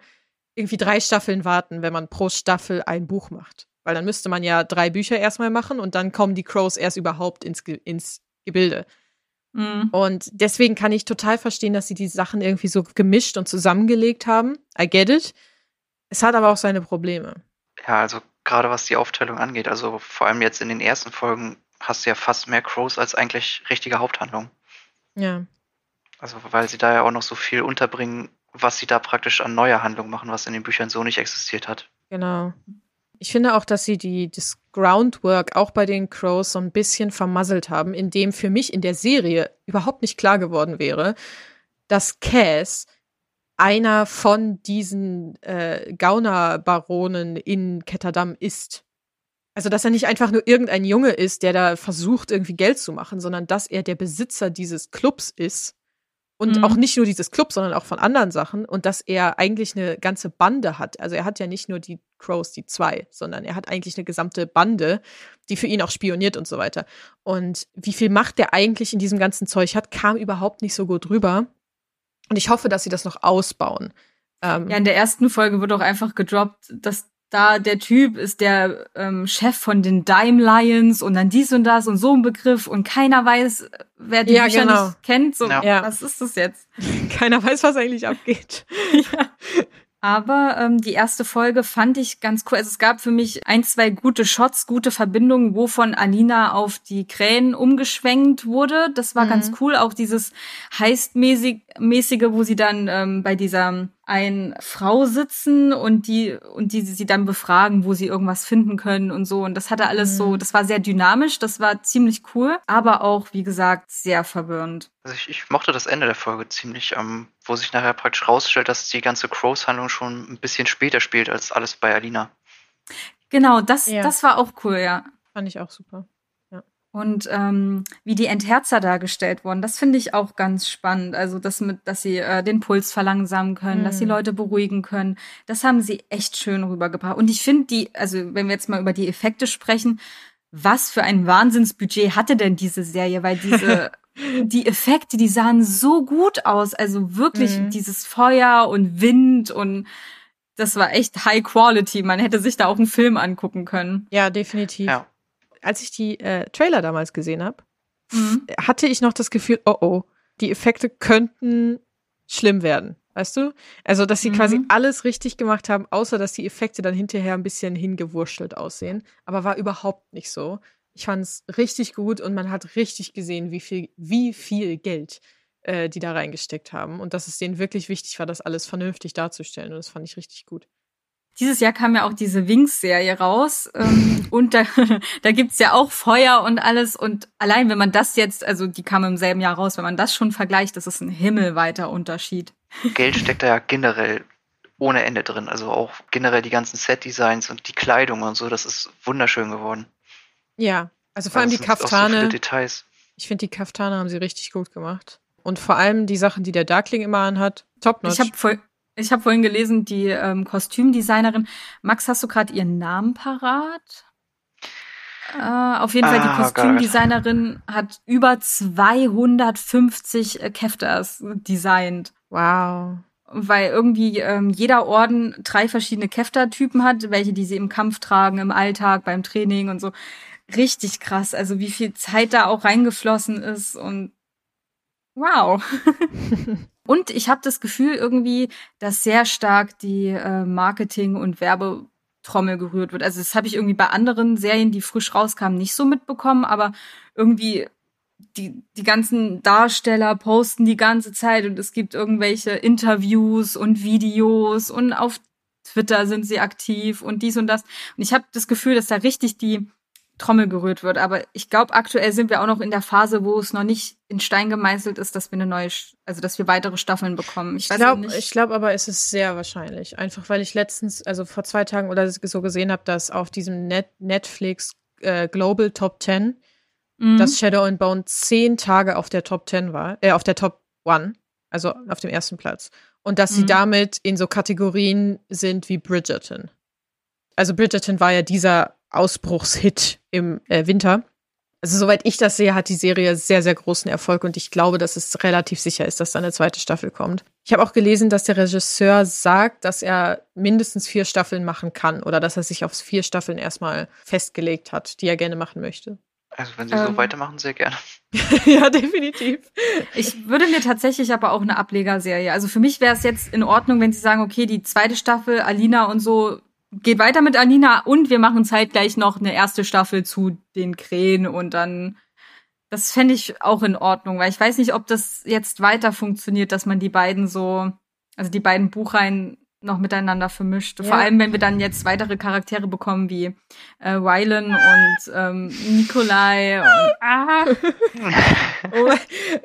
irgendwie drei Staffeln warten, wenn man pro Staffel ein Buch macht. Weil dann müsste man ja drei Bücher erstmal machen und dann kommen die Crows erst überhaupt ins, Ge ins Gebilde. Mhm. Und deswegen kann ich total verstehen, dass sie die Sachen irgendwie so gemischt und zusammengelegt haben. I get it. Es hat aber auch seine Probleme. Ja, also gerade was die Aufteilung angeht, also vor allem jetzt in den ersten Folgen hast du ja fast mehr Crows als eigentlich richtige Haupthandlung. Ja. Also weil sie da ja auch noch so viel unterbringen, was sie da praktisch an neuer Handlung machen, was in den Büchern so nicht existiert hat. Genau. Ich finde auch, dass sie die, das Groundwork auch bei den Crows so ein bisschen vermasselt haben, indem für mich in der Serie überhaupt nicht klar geworden wäre, dass Cass einer von diesen äh, Gaunerbaronen in Ketterdam ist. Also, dass er nicht einfach nur irgendein Junge ist, der da versucht, irgendwie Geld zu machen, sondern dass er der Besitzer dieses Clubs ist und mhm. auch nicht nur dieses Club, sondern auch von anderen Sachen. Und dass er eigentlich eine ganze Bande hat. Also er hat ja nicht nur die Crows, die zwei, sondern er hat eigentlich eine gesamte Bande, die für ihn auch spioniert und so weiter. Und wie viel Macht der eigentlich in diesem ganzen Zeug hat, kam überhaupt nicht so gut rüber. Und ich hoffe, dass sie das noch ausbauen. Ähm, ja, in der ersten Folge wird auch einfach gedroppt, dass da der Typ ist der ähm, Chef von den Dime Lions und dann dies und das und so ein Begriff und keiner weiß, wer die ja, Bücher genau. nicht kennt. So, ja. was ist das jetzt? Keiner weiß, was eigentlich abgeht. ja. Aber ähm, die erste Folge fand ich ganz cool. Also es gab für mich ein, zwei gute Shots, gute Verbindungen, wo von Alina auf die Krähen umgeschwenkt wurde. Das war mhm. ganz cool. Auch dieses heistmäßige, wo sie dann ähm, bei dieser ein Frau sitzen und die und die sie dann befragen, wo sie irgendwas finden können und so und das hatte alles mhm. so, das war sehr dynamisch, das war ziemlich cool, aber auch wie gesagt sehr verwirrend. Also ich, ich mochte das Ende der Folge ziemlich, ähm, wo sich nachher praktisch rausstellt, dass die ganze Crows-Handlung schon ein bisschen später spielt als alles bei Alina. Genau, das ja. das war auch cool, ja. Fand ich auch super. Und ähm, wie die Entherzer dargestellt wurden, das finde ich auch ganz spannend. Also, dass, mit, dass sie äh, den Puls verlangsamen können, mhm. dass sie Leute beruhigen können. Das haben sie echt schön rübergebracht. Und ich finde die, also wenn wir jetzt mal über die Effekte sprechen, was für ein Wahnsinnsbudget hatte denn diese Serie? Weil diese die Effekte, die sahen so gut aus. Also wirklich mhm. dieses Feuer und Wind und das war echt High Quality. Man hätte sich da auch einen Film angucken können. Ja, definitiv. Ja als ich die äh, Trailer damals gesehen habe, mhm. hatte ich noch das Gefühl, oh oh, die Effekte könnten schlimm werden. Weißt du? Also, dass sie mhm. quasi alles richtig gemacht haben, außer dass die Effekte dann hinterher ein bisschen hingewurschtelt aussehen. Aber war überhaupt nicht so. Ich fand es richtig gut und man hat richtig gesehen, wie viel, wie viel Geld äh, die da reingesteckt haben. Und dass es denen wirklich wichtig war, das alles vernünftig darzustellen. Und das fand ich richtig gut. Dieses Jahr kam ja auch diese Wings-Serie raus ähm, und da, da gibt's ja auch Feuer und alles und allein wenn man das jetzt, also die kam im selben Jahr raus, wenn man das schon vergleicht, das ist ein himmelweiter Unterschied. Geld steckt da ja generell ohne Ende drin, also auch generell die ganzen Set-Designs und die Kleidung und so, das ist wunderschön geworden. Ja, also vor allem die Kaftane. So ich finde, die Kaftane haben sie richtig gut gemacht. Und vor allem die Sachen, die der Darkling immer anhat, top notch. Ich habe voll, ich habe vorhin gelesen, die ähm, Kostümdesignerin. Max, hast du gerade ihren Namen parat? Äh, auf jeden Fall, die ah, Kostümdesignerin God. hat über 250 äh, Kefters designt. Wow. Weil irgendwie ähm, jeder Orden drei verschiedene Kefter-Typen hat, welche die sie im Kampf tragen, im Alltag, beim Training und so. Richtig krass. Also wie viel Zeit da auch reingeflossen ist und wow. Und ich habe das Gefühl irgendwie, dass sehr stark die äh, Marketing- und Werbetrommel gerührt wird. Also das habe ich irgendwie bei anderen Serien, die frisch rauskamen, nicht so mitbekommen, aber irgendwie die, die ganzen Darsteller posten die ganze Zeit und es gibt irgendwelche Interviews und Videos und auf Twitter sind sie aktiv und dies und das. Und ich habe das Gefühl, dass da richtig die Trommel gerührt wird. Aber ich glaube, aktuell sind wir auch noch in der Phase, wo es noch nicht in Stein gemeißelt ist, dass wir eine neue, also dass wir weitere Staffeln bekommen. Ich, ich glaube, ich glaube aber, es ist sehr wahrscheinlich. Einfach weil ich letztens, also vor zwei Tagen oder so gesehen habe, dass auf diesem Net Netflix äh, Global Top 10 mhm. dass Shadow and Bone zehn Tage auf der Top 10 war, äh, auf der Top One Also auf dem ersten Platz. Und dass sie Mhm. damit in so Kategorien sind wie Bridgerton. Also Bridgerton war ja dieser Ausbruchshit im äh, Winter. Also soweit ich das sehe, hat die Serie sehr, sehr großen Erfolg und ich glaube, dass es relativ sicher ist, dass da eine zweite Staffel kommt. Ich habe auch gelesen, dass der Regisseur sagt, dass er mindestens vier Staffeln machen kann oder dass er sich auf vier Staffeln erstmal festgelegt hat, die er gerne machen möchte. Also wenn sie so Ähm. weitermachen, sehr gerne. ja, definitiv. Ich würde mir tatsächlich aber auch eine Ablegerserie. Also für mich wäre es jetzt in Ordnung, wenn sie sagen, okay, die zweite Staffel, Alina und so, geht weiter mit Alina und wir machen zeitgleich noch eine erste Staffel zu den Krähen und dann. Das fände ich auch in Ordnung, weil ich weiß nicht, ob das jetzt weiter funktioniert, dass man die beiden so, also die beiden Buchreihen noch miteinander vermischt. Ja. Vor allem, wenn wir dann jetzt weitere Charaktere bekommen wie äh, Rylan und ähm, Nikolai und ah, Oh,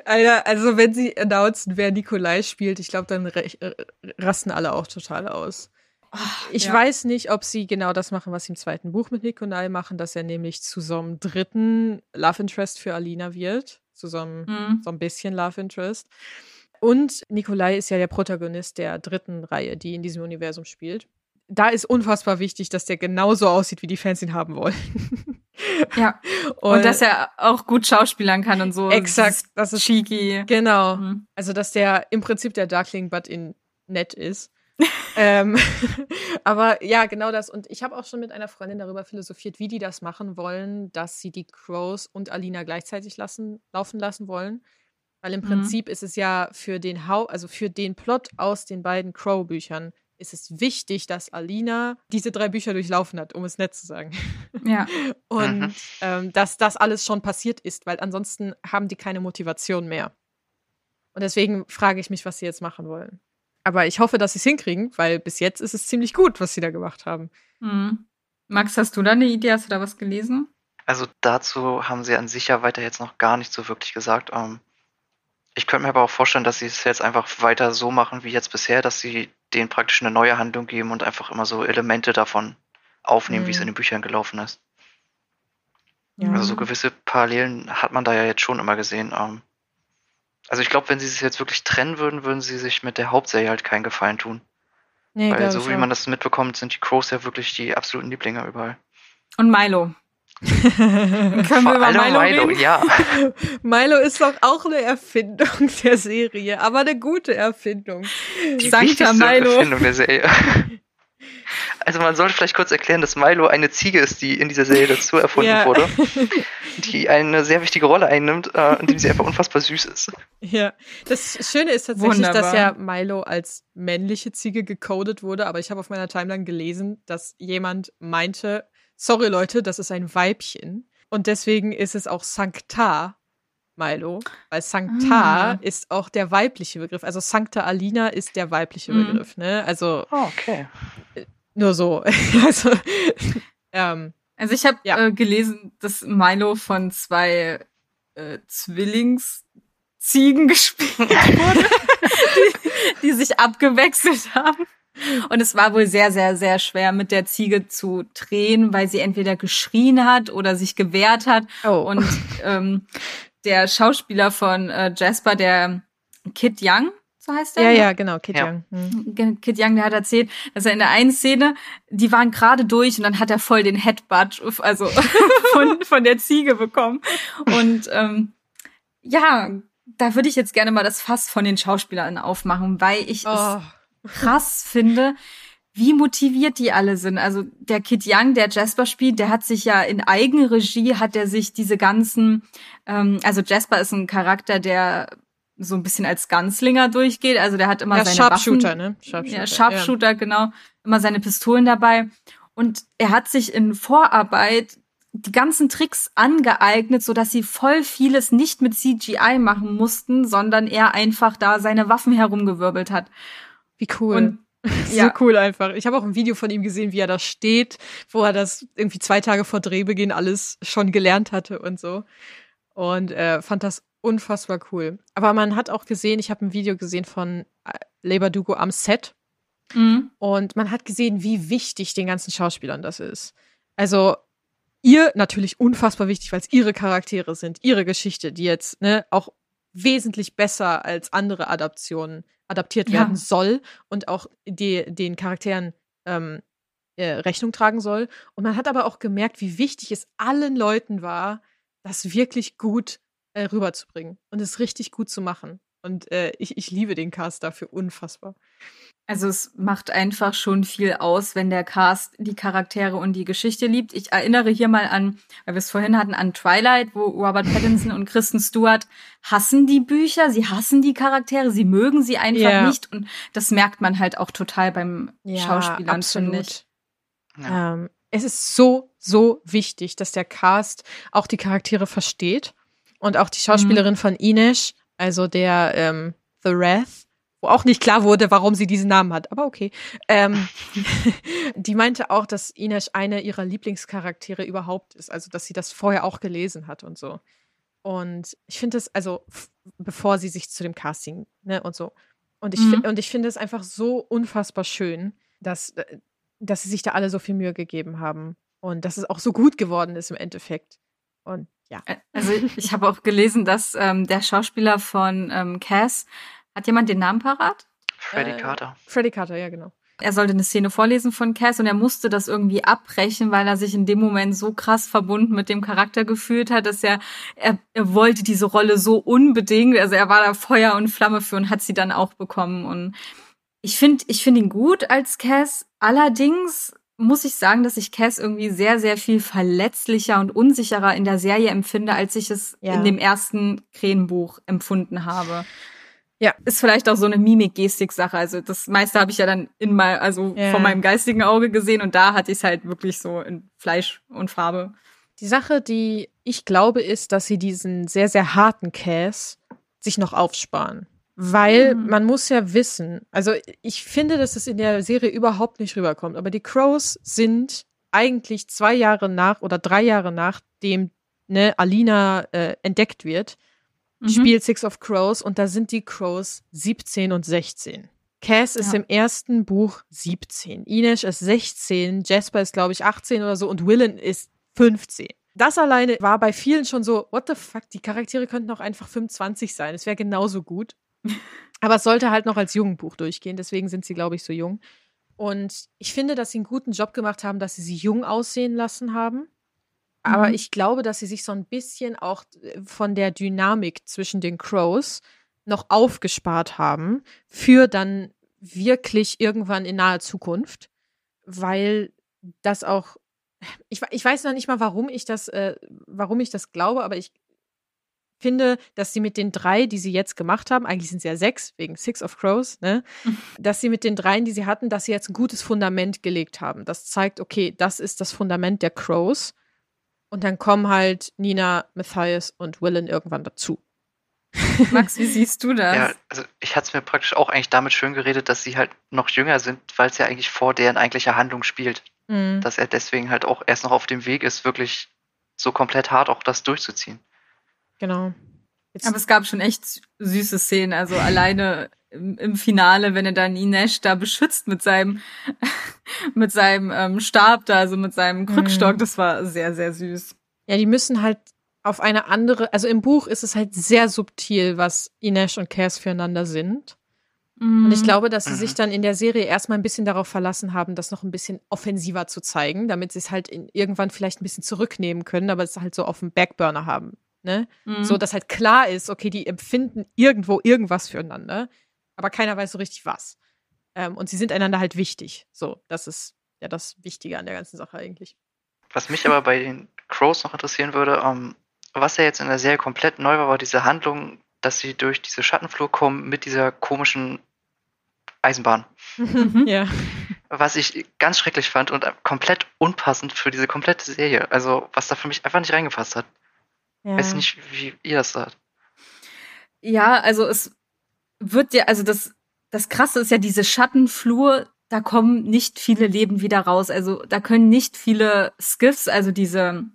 Alter, also wenn sie announcen, wer Nikolai spielt, ich glaube, dann äh, rasten alle auch total aus. Ich ja. weiß nicht, ob sie genau das machen, was sie im zweiten Buch mit Nikolai machen, dass er nämlich zu so einem dritten Love Interest für Alina wird. Zu so einem, hm. so ein bisschen Love Interest. Und Nikolai ist ja der Protagonist der dritten Reihe, die in diesem Universum spielt. Da ist unfassbar wichtig, dass der genauso aussieht, wie die Fans ihn haben wollen. Ja. Und, dass er auch gut schauspielern kann und so. Exakt, das ist cheeky. Genau. Mhm. Also, dass der im Prinzip der Darkling, but in nett ist. ähm, aber ja, genau das. Und ich habe auch schon mit einer Freundin darüber philosophiert, wie die das machen wollen, dass sie die Crows und Alina gleichzeitig lassen, laufen lassen wollen. Weil im Mhm. Prinzip ist es ja für den Hau also für den Plot aus den beiden Crow-Büchern ist es wichtig, dass Alina diese drei Bücher durchlaufen hat, um es nett zu sagen. Ja. Und Mhm. ähm, dass das alles schon passiert ist, weil ansonsten haben die keine Motivation mehr. Und deswegen frage ich mich, was sie jetzt machen wollen. Aber ich hoffe, dass sie es hinkriegen, weil bis jetzt ist es ziemlich gut, was sie da gemacht haben. Mhm. Max, hast du da eine Idee? Hast du da was gelesen? Also dazu haben sie an sich ja weiter jetzt noch gar nicht so wirklich gesagt. Ähm, ich könnte mir aber auch vorstellen, dass sie es jetzt einfach weiter so machen wie jetzt bisher, dass sie denen praktisch eine neue Handlung geben und einfach immer so Elemente davon aufnehmen, wie es Mhm. in den Büchern gelaufen ist. Ja. Also so gewisse Parallelen hat man da ja jetzt schon immer gesehen. Ähm, also ich glaube, wenn sie es jetzt wirklich trennen würden, würden sie sich mit der Hauptserie halt keinen Gefallen tun. Nee, Weil so wie auch. man das mitbekommt, sind die Crows ja wirklich die absoluten Lieblinge überall. Und Milo. Können wir Vor über allem Milo, reden? ja. Milo ist doch auch eine Erfindung der Serie, aber eine gute Erfindung. Die Sankta wichtigste Milo. Erfindung der Serie. Also man sollte vielleicht kurz erklären, dass Milo eine Ziege ist, die in dieser Serie dazu erfunden Ja. wurde, die eine sehr wichtige Rolle einnimmt, äh, indem sie einfach unfassbar süß ist. Ja, das Schöne ist tatsächlich, dass Wunderbar. ja Milo als männliche Ziege gecodet wurde, aber ich habe auf meiner Timeline gelesen, dass jemand meinte, sorry Leute, das ist ein Weibchen und deswegen ist es auch Sancta Milo, weil Sancta Ah. ist auch der weibliche Begriff, also Sancta Alina ist der weibliche Mhm. Begriff, ne? Also Oh, okay. nur so. also ähm, Also ich habe Ja. äh, gelesen, dass Milo von zwei äh, Zwillingsziegen gespielt wurde, die, die sich abgewechselt haben. Und es war wohl sehr, sehr, sehr schwer, mit der Ziege zu drehen, weil sie entweder geschrien hat oder sich gewehrt hat. oh. Und ähm, der Schauspieler von äh, Jasper, der Kid Young, so heißt er? ja, ja, genau, Kid Ja. Young. Hm. Kid Young, der hat erzählt, dass er in der einen Szene, die waren gerade durch und dann hat er voll den Headbutt, also von, von der Ziege bekommen. Und ähm, ja, da würde ich jetzt gerne mal das Fass von den Schauspielern aufmachen, weil ich Oh. es krass finde, wie motiviert die alle sind. Also der Kid Young, der Jasper spielt, der hat sich ja in Eigenregie, hat er sich diese ganzen, ähm, also Jasper ist ein Charakter, der so ein bisschen als Ganzlinger durchgeht. Also der hat immer Ja, seine Sharpshooter, Waffen, ne? Sharpshooter. ja, Sharpshooter, genau. Immer seine Pistolen dabei. Und er hat sich in Vorarbeit die ganzen Tricks angeeignet, so dass sie voll vieles nicht mit CGI machen mussten, sondern er einfach da seine Waffen herumgewirbelt hat. Wie cool. Und so ja, cool einfach. Ich habe auch ein Video von ihm gesehen, wie er da steht, wo er das irgendwie zwei Tage vor Drehbeginn alles schon gelernt hatte und so. Und äh, fand das unfassbar cool. Aber man hat auch gesehen, ich habe ein Video gesehen von äh, Labor Dugo am Set mhm. und man hat gesehen, wie wichtig den ganzen Schauspielern das ist. Also ihr natürlich unfassbar wichtig, weil es ihre Charaktere sind, ihre Geschichte, die jetzt ne auch wesentlich besser als andere Adaptionen adaptiert Ja. werden soll und auch die, den Charakteren ähm, äh, Rechnung tragen soll. Und man hat aber auch gemerkt, wie wichtig es allen Leuten war, das wirklich gut äh, rüberzubringen und es richtig gut zu machen. Und äh, ich, ich liebe den Cast dafür unfassbar. Also es macht einfach schon viel aus, wenn der Cast die Charaktere und die Geschichte liebt. Ich erinnere hier mal an, weil wir es vorhin hatten, an Twilight, wo Robert Pattinson und Kristen Stewart hassen die Bücher, sie hassen die Charaktere, sie mögen sie einfach Ja. nicht. Und das merkt man halt auch total beim Schauspielern, finde ich. Ja. Ähm, es ist so, so wichtig, dass der Cast auch die Charaktere versteht. Und auch die Schauspielerin von Ines, also der ähm, The Wrath, wo auch nicht klar wurde, warum sie diesen Namen hat, aber okay. Ähm, die meinte auch, dass Ines eine ihrer Lieblingscharaktere überhaupt ist, also dass sie das vorher auch gelesen hat und so. Und ich finde es, also bevor sie sich zu dem Casting, ne, und so. Und ich, Mhm. und ich finde es einfach so unfassbar schön, dass, äh, dass sie sich da alle so viel Mühe gegeben haben. Und dass es auch so gut geworden ist im Endeffekt. Und ja. Also ich habe auch gelesen, dass ähm, der Schauspieler von ähm, Cass, hat jemand den Namen parat? Freddy Äh, Carter. Freddy Carter, ja, genau. er sollte eine Szene vorlesen von Cass und er musste das irgendwie abbrechen, weil er sich in dem Moment so krass verbunden mit dem Charakter gefühlt hat, dass er, er, er wollte diese Rolle so unbedingt, also er war da Feuer und Flamme für und hat sie dann auch bekommen und ich finde, ich finde ihn gut als Cass. Allerdings muss ich sagen, dass ich Cass irgendwie sehr, sehr viel verletzlicher und unsicherer in der Serie empfinde, als ich es Ja. in dem ersten Krähenbuch empfunden habe. Ja. Ist vielleicht auch so eine Mimik-Gestik-Sache. Also das meiste habe ich ja dann in mal, also Ja. von meinem geistigen Auge gesehen und da hatte ich es halt wirklich so in Fleisch und Farbe. Die Sache, die ich glaube, ist, dass sie diesen sehr, sehr harten Cass sich noch aufsparen. Weil Mhm. man muss ja wissen, also ich finde, dass es in der Serie überhaupt nicht rüberkommt, aber die Crows sind eigentlich zwei Jahre nach oder drei Jahre nachdem ne, Alina äh, entdeckt wird, Mhm. spielt Six of Crows und da sind die Crows 17 und 16. Cass ist Ja. im ersten Buch 17, Ines ist 16, Jasper ist glaube ich 18 oder so und Willen ist 15. Das alleine war bei vielen schon so, what the fuck, die Charaktere könnten auch einfach 25 sein, es wäre genauso gut. Aber es sollte halt noch als Jugendbuch durchgehen, deswegen sind sie glaube ich so jung. Und ich finde, dass sie einen guten Job gemacht haben, dass sie sie jung aussehen lassen haben. Aber Mhm. ich glaube, dass sie sich so ein bisschen auch äh, von der Dynamik zwischen den Crows noch aufgespart haben für dann wirklich irgendwann in naher Zukunft, weil das auch ich, ich weiß noch nicht mal, warum ich das, äh, warum ich das glaube, aber ich finde, dass sie mit den drei, die sie jetzt gemacht haben, eigentlich sind es ja sechs, wegen Six of Crows, ne, dass sie mit den dreien, die sie hatten, dass sie jetzt ein gutes Fundament gelegt haben. Das zeigt, okay, das ist das Fundament der Crows. Und dann kommen halt Nina, Matthias und Willen irgendwann dazu. Max, wie siehst du das? Ja, also ich hatte es mir praktisch auch eigentlich damit schön geredet, dass sie halt noch jünger sind, weil es ja eigentlich vor deren eigentlicher Handlung spielt. Mhm. Dass er deswegen halt auch erst noch auf dem Weg ist, wirklich so komplett hart auch das durchzuziehen. Genau. Jetzt, Aber es gab schon echt süße Szenen. Also alleine im, Finale, wenn er dann Ines da beschützt mit seinem, mit seinem ähm, Stab da, also mit seinem Krückstock, das war sehr, sehr süß. ja, die müssen halt auf eine andere, also im Buch ist es halt sehr subtil, was Ines und Cass füreinander sind. Und Mhm. ich glaube, dass sie Mhm. sich dann in der Serie erstmal ein bisschen darauf verlassen haben, das noch ein bisschen offensiver zu zeigen, damit sie es halt in, irgendwann vielleicht ein bisschen zurücknehmen können, aber es halt so auf dem Backburner haben. Ne? Mhm. So, dass halt klar ist, okay, die empfinden irgendwo irgendwas füreinander, aber keiner weiß so richtig was. Ähm, und sie sind einander halt wichtig. So, das ist ja das Wichtige an der ganzen Sache eigentlich. Was mich aber bei den Crows noch interessieren würde, ähm, was ja jetzt in der Serie komplett neu war, war diese Handlung, dass sie durch diese Schattenflur kommen mit dieser komischen Eisenbahn. Mhm. Ja. Was ich ganz schrecklich fand und komplett unpassend für diese komplette Serie. Also, was da für mich einfach nicht reingefasst hat. Ja. Weiß nicht, wie ihr das sagt. Ja, also es wird ja, also das, das Krasse ist ja diese Schattenflur, da kommen nicht viele Leben wieder raus. Also da können nicht viele Skiffs, also diese,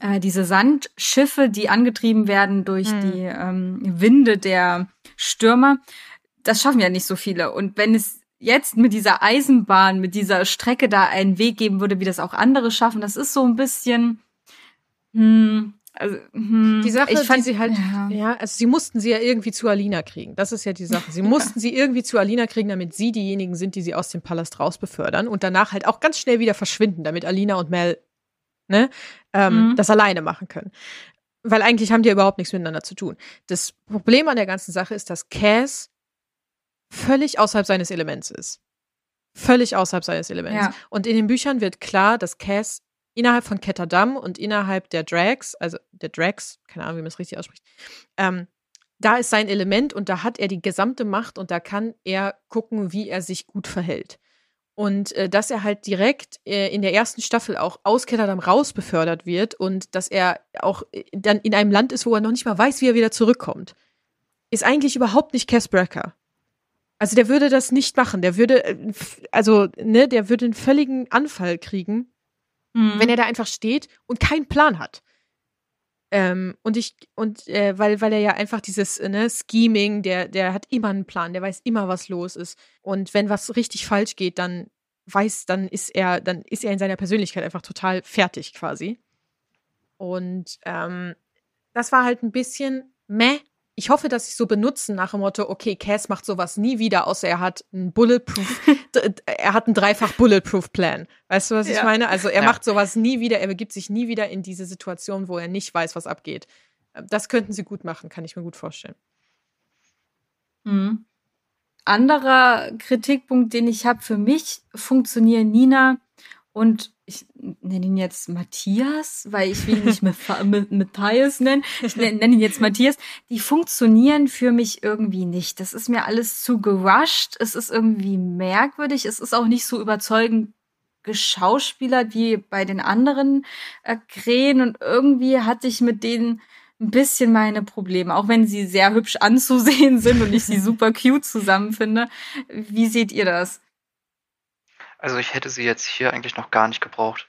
äh, diese Sandschiffe, die angetrieben werden durch Hm. die ähm, Winde der Stürmer, das schaffen ja nicht so viele. Und wenn es jetzt mit dieser Eisenbahn, mit dieser Strecke da einen Weg geben würde, wie das auch andere schaffen, das ist so ein bisschen, hm, Also, hm, Die Sache, ich fand, die sie halt, ja. ja. also sie mussten sie ja irgendwie zu Alina kriegen. Das ist ja die Sache. Sie mussten sie irgendwie zu Alina kriegen, damit sie diejenigen sind, die sie aus dem Palast raus befördern und danach halt auch ganz schnell wieder verschwinden, damit Alina und Mel ne, ähm, Mhm. das alleine machen können. Weil eigentlich haben die ja überhaupt nichts miteinander zu tun. Das Problem an der ganzen Sache ist, dass Cass völlig außerhalb seines Elements ist. Völlig außerhalb seines Elements. Ja. Und in den Büchern wird klar, dass Cass innerhalb von Ketterdam und innerhalb der Drags, also der Drags, keine Ahnung, wie man es richtig ausspricht, ähm, da ist sein Element und da hat er die gesamte Macht und da kann er gucken, wie er sich gut verhält. Und äh, dass er halt direkt äh, in der ersten Staffel auch aus Ketterdam raus befördert wird und dass er auch äh, dann in einem Land ist, wo er noch nicht mal weiß, wie er wieder zurückkommt, ist eigentlich überhaupt nicht Cass Brecker. Also der würde das nicht machen. Der würde, äh, also, ne, der würde einen völligen Anfall kriegen, Mhm. wenn er da einfach steht und keinen Plan hat. Ähm, und ich, und äh, weil, weil er ja einfach dieses äh, ne, Scheming, der, der hat immer einen Plan, der weiß immer, was los ist. Und wenn was richtig falsch geht, dann weiß, dann ist er, dann ist er in seiner Persönlichkeit einfach total fertig quasi. Und ähm, das war halt ein bisschen meh. Ich hoffe, dass sie so benutzen nach dem Motto, okay, Cass macht sowas nie wieder, außer er hat einen Bulletproof, er hat einen dreifach Bulletproof Plan. Weißt du, was ich Ja. meine? Also er Ja. macht sowas nie wieder, er begibt sich nie wieder in diese Situation, wo er nicht weiß, was abgeht. Das könnten sie gut machen, kann ich mir gut vorstellen. Mhm. Anderer Kritikpunkt, den ich habe, für mich funktionieren Nina und ich nenne ihn jetzt Matthias, weil ich will ihn nicht Matthias nennen. Ich nenne nenn ihn jetzt Matthias. Die funktionieren für mich irgendwie nicht. Das ist mir alles zu gerusht. Es ist irgendwie merkwürdig. Es ist auch nicht so überzeugend geschauspielert wie bei den anderen äh, Krähen und irgendwie hatte ich mit denen ein bisschen meine Probleme, auch wenn sie sehr hübsch anzusehen sind und ich sie super cute zusammen finde. Wie seht ihr das? Also ich hätte sie jetzt hier eigentlich noch gar nicht gebraucht.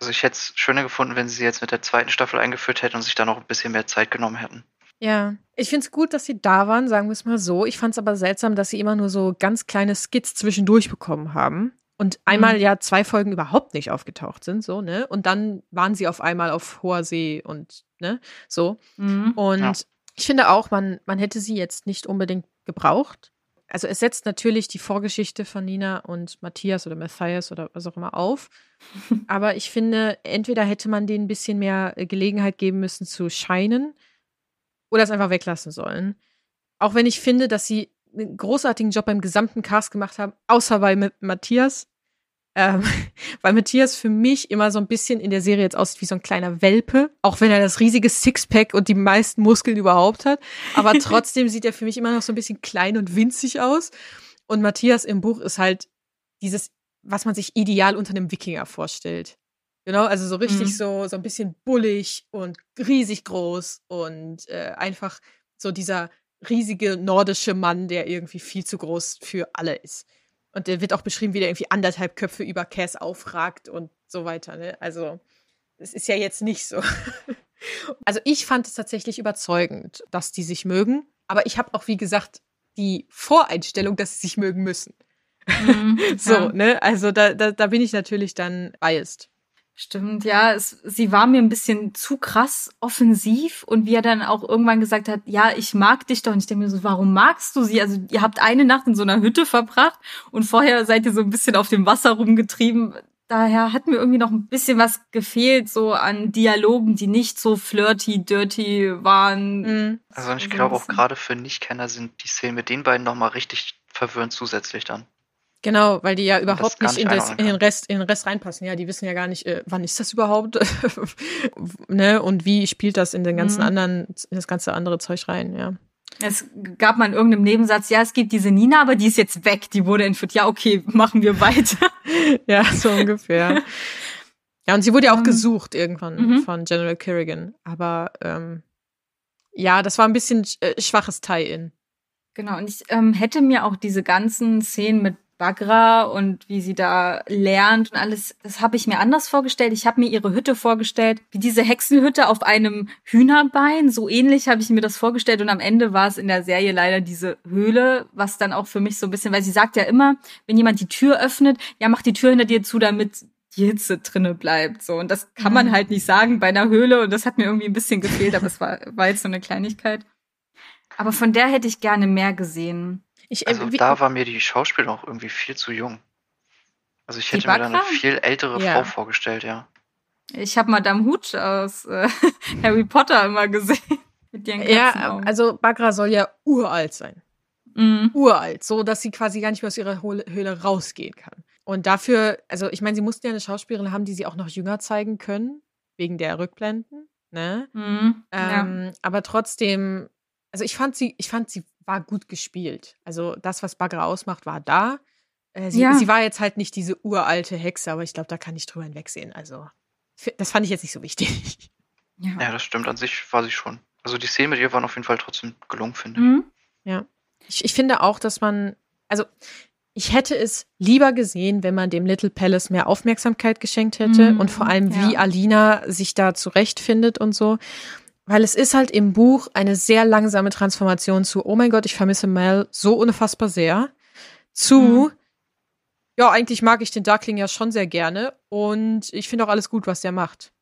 Also ich hätte es schöner gefunden, wenn sie sie jetzt mit der zweiten Staffel eingeführt hätten und sich da noch ein bisschen mehr Zeit genommen hätten. Ja, ich finde es gut, dass sie da waren, sagen wir es mal so. Ich fand es aber seltsam, dass sie immer nur so ganz kleine Skits zwischendurch bekommen haben. Und einmal Mhm. ja zwei Folgen überhaupt nicht aufgetaucht sind, so, ne? Und dann waren sie auf einmal auf hoher See und, ne? So. Mhm. Und Ja. ich finde auch, man, man hätte sie jetzt nicht unbedingt gebraucht. Also es setzt natürlich die Vorgeschichte von Nina und Matthias oder Matthias oder was auch immer auf. Aber ich finde, entweder hätte man denen ein bisschen mehr äh, Gelegenheit geben müssen zu scheinen oder es einfach weglassen sollen. Auch wenn ich finde, dass sie einen großartigen Job beim gesamten Cast gemacht haben, außer bei Ma- Matthias. Ähm, weil Matthias für mich immer so ein bisschen in der Serie jetzt aussieht wie so ein kleiner Welpe, auch wenn er das riesige Sixpack und die meisten Muskeln überhaupt hat. Aber trotzdem sieht er für mich immer noch so ein bisschen klein und winzig aus. Und Matthias im Buch ist halt dieses, was man sich ideal unter einem Wikinger vorstellt. Genau, also so richtig Mhm. so, so ein bisschen bullig und riesig groß und äh, einfach so dieser riesige nordische Mann, der irgendwie viel zu groß für alle ist. Und der wird auch beschrieben, wie der irgendwie anderthalb Köpfe über Cass aufragt und so weiter. Ne? Also, es ist ja jetzt nicht so. also, ich fand es tatsächlich überzeugend, dass die sich mögen. Aber ich habe auch, wie gesagt, die Voreinstellung, dass sie sich mögen müssen. Mhm. So, ne? Also, da, da, da bin ich natürlich dann biased. Stimmt, ja, es, sie war mir ein bisschen zu krass offensiv und wie er dann auch irgendwann gesagt hat, ja, ich mag dich doch. Und ich denke mir so, warum magst du sie? Also ihr habt eine Nacht in so einer Hütte verbracht und vorher seid ihr so ein bisschen auf dem Wasser rumgetrieben. Daher hat mir irgendwie noch ein bisschen was gefehlt, so an Dialogen, die nicht so flirty, dirty waren. Mhm. Also ich glaube auch gerade für Nichtkenner sind die Szenen mit den beiden nochmal richtig verwirrend zusätzlich dann. Genau, weil die ja überhaupt nicht, in, das, in, den Rest, in den Rest reinpassen. Ja, die wissen ja gar nicht, äh, wann ist das überhaupt? ne? Und wie spielt das in den ganzen Mhm. anderen, in das ganze andere Zeug rein, ja. Es gab mal in irgendeinem Nebensatz, ja, es gibt diese Nina, aber die ist jetzt weg, die wurde entführt. Ja, okay, machen wir weiter. Ja, so ungefähr. ja, und sie wurde ja auch Ähm, gesucht irgendwann mhm. von General Kerrigan. Aber ähm, ja, das war ein bisschen äh, schwaches Tie-In. Genau, und ich ähm, hätte mir auch diese ganzen Szenen mit Bagra und wie sie da lernt und alles, das habe ich mir anders vorgestellt. Ich habe mir ihre Hütte vorgestellt, wie diese Hexenhütte auf einem Hühnerbein. So ähnlich habe ich mir das vorgestellt und am Ende war es in der Serie leider diese Höhle, was dann auch für mich so ein bisschen, weil sie sagt ja immer, wenn jemand die Tür öffnet, ja, mach die Tür hinter dir zu, damit die Hitze drinne bleibt. So. Und das kann man mhm. halt nicht sagen bei einer Höhle. Und das hat mir irgendwie ein bisschen gefehlt, aber es war, war jetzt so eine Kleinigkeit. Aber von der hätte ich gerne mehr gesehen. Ich, äh, also da war mir die Schauspielerin auch irgendwie viel zu jung. Also ich hätte mir da eine viel ältere ja. Frau vorgestellt, ja. Ich habe Madame Hooch aus äh, Harry Potter immer gesehen. Mit ihren ja, also Bagra soll ja uralt sein. Mhm. Uralt, so dass sie quasi gar nicht mehr aus ihrer Höhle rausgehen kann. Und dafür, also ich meine, sie mussten ja eine Schauspielerin haben, die sie auch noch jünger zeigen können, wegen der Rückblenden. Ne? Mhm, ähm, ja. Aber trotzdem, also ich fand sie, ich fand sie war gut gespielt. Also das, was Bagra ausmacht, war da. Äh, sie, ja. sie war jetzt halt nicht diese uralte Hexe, aber ich glaube, da kann ich drüber hinwegsehen. Also das fand ich jetzt nicht so wichtig. Ja. ja, das stimmt. An sich war sie schon. Also die Szenen mit ihr waren auf jeden Fall trotzdem gelungen, finde ich. Mhm. Ja. Ich, ich finde auch, dass man, also ich hätte es lieber gesehen, wenn man dem Little Palace mehr Aufmerksamkeit geschenkt hätte mhm, und vor allem, ja. wie Alina sich da zurechtfindet und so. Weil es ist halt im Buch eine sehr langsame Transformation zu, oh mein Gott, ich vermisse Mel so unfassbar sehr, zu, mhm. ja, eigentlich mag ich den Darkling ja schon sehr gerne und ich finde auch alles gut, was der macht.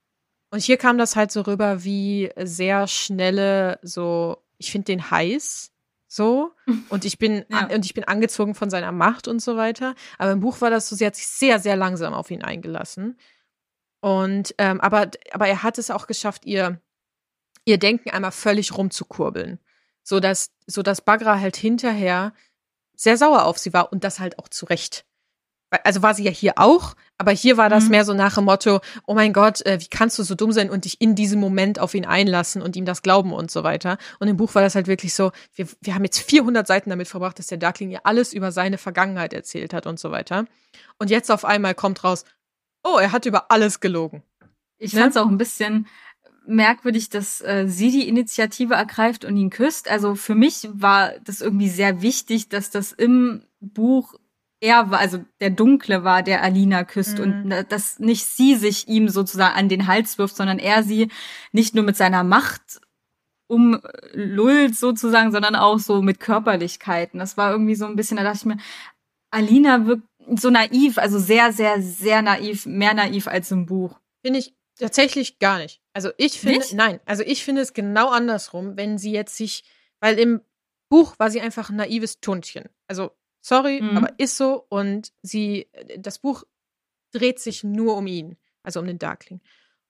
Und hier kam das halt so rüber wie sehr schnelle, so, ich finde den heiß, so und ich bin ja. und ich bin angezogen von seiner Macht und so weiter. Aber im Buch war das so, sie hat sich sehr sehr langsam auf ihn eingelassen und ähm, aber aber er hat es auch geschafft, ihr ihr Denken einmal völlig rumzukurbeln, so dass so dass Bagra halt hinterher sehr sauer auf sie war und das halt auch zu Recht also war sie ja hier auch, aber hier war das mhm. mehr so nach dem Motto, oh mein Gott, äh, wie kannst du so dumm sein und dich in diesem Moment auf ihn einlassen und ihm das glauben und so weiter. Und im Buch war das halt wirklich so, wir, wir haben jetzt 400 Seiten damit verbracht, dass der Darkling ihr alles über seine Vergangenheit erzählt hat und so weiter. Und jetzt auf einmal kommt raus, oh, er hat über alles gelogen. Ich ne? fand es auch ein bisschen merkwürdig, dass äh, sie die Initiative ergreift und ihn küsst. Also für mich war das irgendwie sehr wichtig, dass das im Buch er war, also der Dunkle war, der Alina küsst mhm. und dass nicht sie sich ihm sozusagen an den Hals wirft, sondern er sie nicht nur mit seiner Macht umlullt sozusagen, sondern auch so mit Körperlichkeiten. Das war irgendwie so ein bisschen, da dachte ich mir, Alina wirkt so naiv, also sehr, sehr, sehr naiv, mehr naiv als im Buch. Finde ich tatsächlich gar nicht. Also ich finde, nicht? nein, also ich finde es genau andersrum, wenn sie jetzt sich, weil im Buch war sie einfach ein naives Tuntchen. Also Sorry, mhm. aber ist so. Und sie, das Buch dreht sich nur um ihn, also um den Darkling.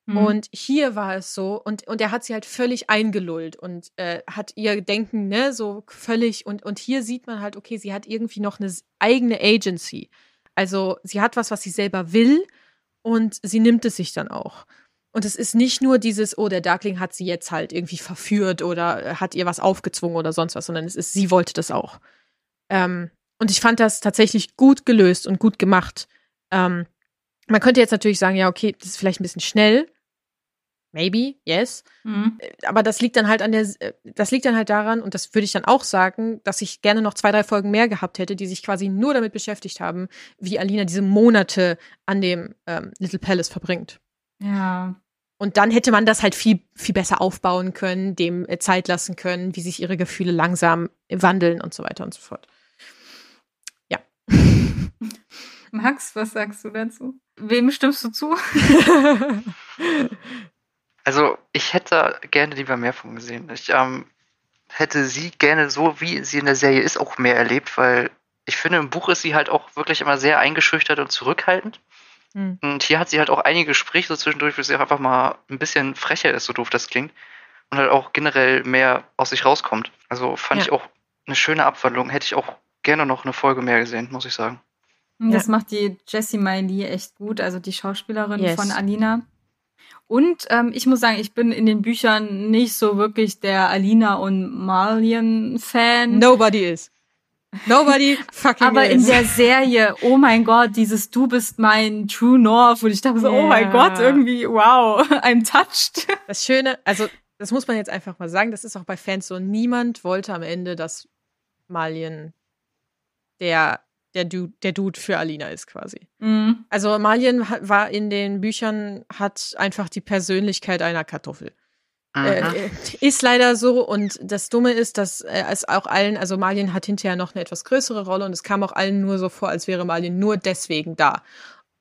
Mhm. Und hier war es so, und, und er hat sie halt völlig eingelullt und äh, hat ihr Denken, ne, so völlig, und, und hier sieht man halt, okay, sie hat irgendwie noch eine eigene Agency. Also sie hat was, was sie selber will und sie nimmt es sich dann auch. Und es ist nicht nur dieses, oh, der Darkling hat sie jetzt halt irgendwie verführt oder hat ihr was aufgezwungen oder sonst was, sondern es ist, sie wollte das auch. Ähm, und ich fand das tatsächlich gut gelöst und gut gemacht. Ähm, man könnte jetzt natürlich sagen, ja, okay, das ist vielleicht ein bisschen schnell. Maybe, yes. Mhm. Äh, aber das liegt dann halt an der, äh, das liegt dann halt daran, und das würde ich dann auch sagen, dass ich gerne noch zwei, drei Folgen mehr gehabt hätte, die sich quasi nur damit beschäftigt haben, wie Alina diese Monate an dem ähm, Little Palace verbringt. Ja. Und dann hätte man das halt viel, viel besser aufbauen können, dem äh, Zeit lassen können, wie sich ihre Gefühle langsam wandeln und so weiter und so fort. Max, was sagst du dazu? Wem stimmst du zu? also, ich hätte gerne lieber mehr von gesehen. Ich ähm, hätte sie gerne so, wie sie in der Serie ist, auch mehr erlebt, weil ich finde, im Buch ist sie halt auch wirklich immer sehr eingeschüchtert und zurückhaltend. Mhm. Und hier hat sie halt auch einige Gespräche so zwischendurch, wo sie auch einfach mal ein bisschen frecher ist, so doof das klingt. Und halt auch generell mehr aus sich rauskommt. Also fand ja. ich auch eine schöne Abwandlung. Hätte ich auch gerne noch eine Folge mehr gesehen, muss ich sagen. Das ja. macht die Jessie Miley echt gut, also die Schauspielerin yes. von Alina. Und ähm, ich muss sagen, ich bin in den Büchern nicht so wirklich der Alina und Marlian-Fan. Nobody is. Nobody fucking Aber in der Serie, oh mein Gott, dieses Du bist mein True North. Und ich dachte so, yeah. oh mein Gott, irgendwie, wow, I'm touched. Das Schöne, also das muss man jetzt einfach mal sagen, das ist auch bei Fans so. Niemand wollte am Ende, dass Malien der der Dude, der Dude für Alina ist quasi. Mhm. Also Malien war in den Büchern, hat einfach die Persönlichkeit einer Kartoffel. Äh, äh, ist leider so und das Dumme ist, dass äh, es auch allen, also Malien hat hinterher noch eine etwas größere Rolle und es kam auch allen nur so vor, als wäre Malien nur deswegen da.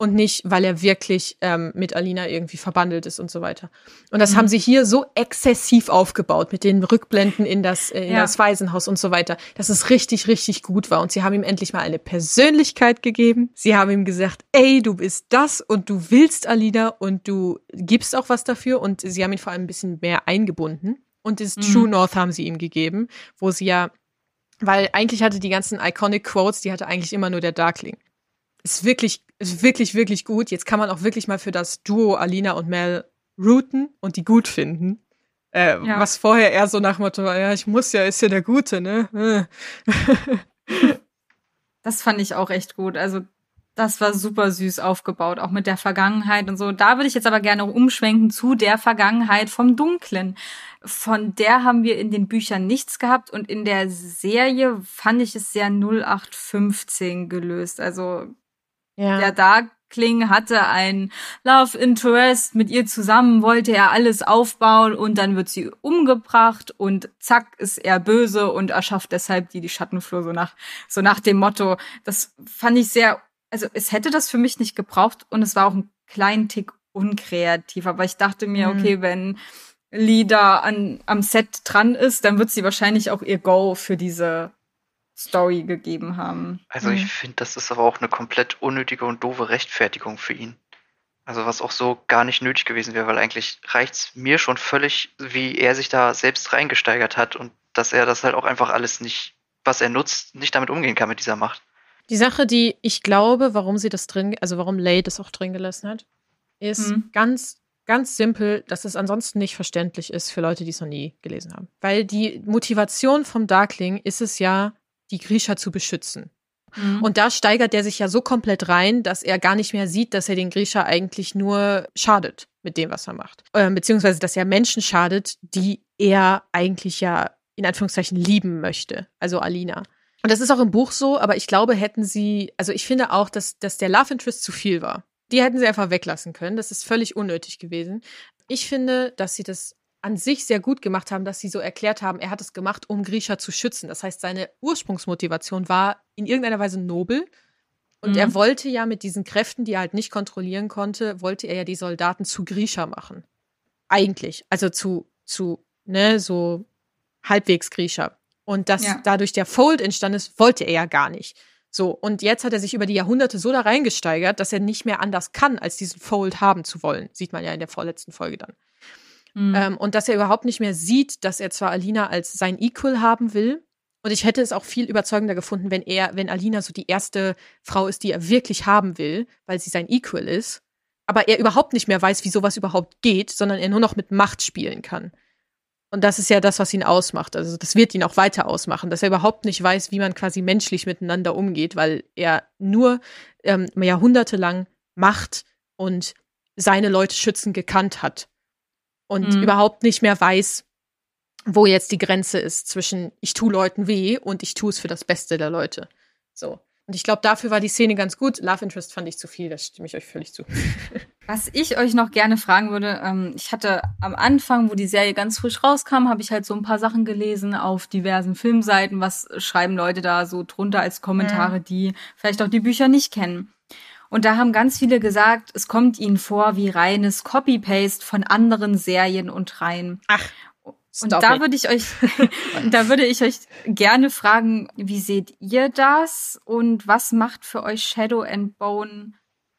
Und nicht, weil er wirklich ähm, mit Alina irgendwie verbandelt ist und so weiter. Und das mhm. haben sie hier so exzessiv aufgebaut mit den Rückblenden in das, äh, in ja. das Waisenhaus und so weiter, dass es richtig, richtig gut war. Und sie haben ihm endlich mal eine Persönlichkeit gegeben. Sie haben ihm gesagt, ey, du bist das und du willst Alina und du gibst auch was dafür. Und sie haben ihn vor allem ein bisschen mehr eingebunden. Und das mhm. True North haben sie ihm gegeben, wo sie ja, weil eigentlich hatte die ganzen Iconic Quotes, die hatte eigentlich immer nur der Darkling ist wirklich, ist wirklich, wirklich gut. Jetzt kann man auch wirklich mal für das Duo Alina und Mel routen und die gut finden. Äh, ja. Was vorher eher so nach Motto war, ja, ich muss ja, ist ja der Gute, ne? das fand ich auch echt gut. Also, das war super süß aufgebaut, auch mit der Vergangenheit und so. Da würde ich jetzt aber gerne umschwenken zu der Vergangenheit vom Dunklen. Von der haben wir in den Büchern nichts gehabt und in der Serie fand ich es sehr 0815 gelöst. Also ja. Der Darkling hatte ein Love Interest, mit ihr zusammen wollte er alles aufbauen und dann wird sie umgebracht und zack ist er böse und erschafft deshalb die, die Schattenflur so nach, so nach dem Motto. Das fand ich sehr, also es hätte das für mich nicht gebraucht und es war auch ein kleinen Tick unkreativ, aber ich dachte mir, mhm. okay, wenn Lee da an, am Set dran ist, dann wird sie wahrscheinlich auch ihr Go für diese Story gegeben haben. Also ich mhm. finde, das ist aber auch eine komplett unnötige und doofe Rechtfertigung für ihn. Also was auch so gar nicht nötig gewesen wäre, weil eigentlich reicht's mir schon völlig, wie er sich da selbst reingesteigert hat und dass er das halt auch einfach alles nicht, was er nutzt, nicht damit umgehen kann mit dieser Macht. Die Sache, die ich glaube, warum sie das drin, also warum Lay das auch drin gelassen hat, ist mhm. ganz, ganz simpel, dass es ansonsten nicht verständlich ist für Leute, die es noch nie gelesen haben. Weil die Motivation vom Darkling ist es ja, die Grisha zu beschützen. Mhm. Und da steigert er sich ja so komplett rein, dass er gar nicht mehr sieht, dass er den Grisha eigentlich nur schadet mit dem, was er macht. Äh, beziehungsweise, dass er Menschen schadet, die er eigentlich ja in Anführungszeichen lieben möchte. Also Alina. Und das ist auch im Buch so, aber ich glaube, hätten sie, also ich finde auch, dass, dass der Love Interest zu viel war. Die hätten sie einfach weglassen können. Das ist völlig unnötig gewesen. Ich finde, dass sie das an sich sehr gut gemacht haben, dass sie so erklärt haben, er hat es gemacht, um Grisha zu schützen. Das heißt, seine Ursprungsmotivation war in irgendeiner Weise nobel. Und mhm. er wollte ja mit diesen Kräften, die er halt nicht kontrollieren konnte, wollte er ja die Soldaten zu Grisha machen. Eigentlich. Also zu, zu, ne, so halbwegs Grisha. Und dass ja. dadurch der Fold entstanden ist, wollte er ja gar nicht. So, und jetzt hat er sich über die Jahrhunderte so da reingesteigert, dass er nicht mehr anders kann, als diesen Fold haben zu wollen. Sieht man ja in der vorletzten Folge dann. Mhm. Ähm, und dass er überhaupt nicht mehr sieht, dass er zwar Alina als sein Equal haben will. Und ich hätte es auch viel überzeugender gefunden, wenn er, wenn Alina so die erste Frau ist, die er wirklich haben will, weil sie sein Equal ist. Aber er überhaupt nicht mehr weiß, wie sowas überhaupt geht, sondern er nur noch mit Macht spielen kann. Und das ist ja das, was ihn ausmacht. Also das wird ihn auch weiter ausmachen, dass er überhaupt nicht weiß, wie man quasi menschlich miteinander umgeht, weil er nur ähm, jahrhundertelang Macht und seine Leute schützen gekannt hat und mhm. überhaupt nicht mehr weiß, wo jetzt die Grenze ist zwischen ich tue Leuten weh und ich tue es für das Beste der Leute. So. Und ich glaube, dafür war die Szene ganz gut. Love Interest fand ich zu viel, da stimme ich euch völlig zu. Was ich euch noch gerne fragen würde, ähm, ich hatte am Anfang, wo die Serie ganz frisch rauskam, habe ich halt so ein paar Sachen gelesen auf diversen Filmseiten. Was schreiben Leute da so drunter als Kommentare, mhm. die vielleicht auch die Bücher nicht kennen? Und da haben ganz viele gesagt, es kommt ihnen vor wie reines Copy-Paste von anderen Serien und Reihen. Ach. Und da würde ich euch, da würde ich euch gerne fragen, wie seht ihr das und was macht für euch Shadow and Bone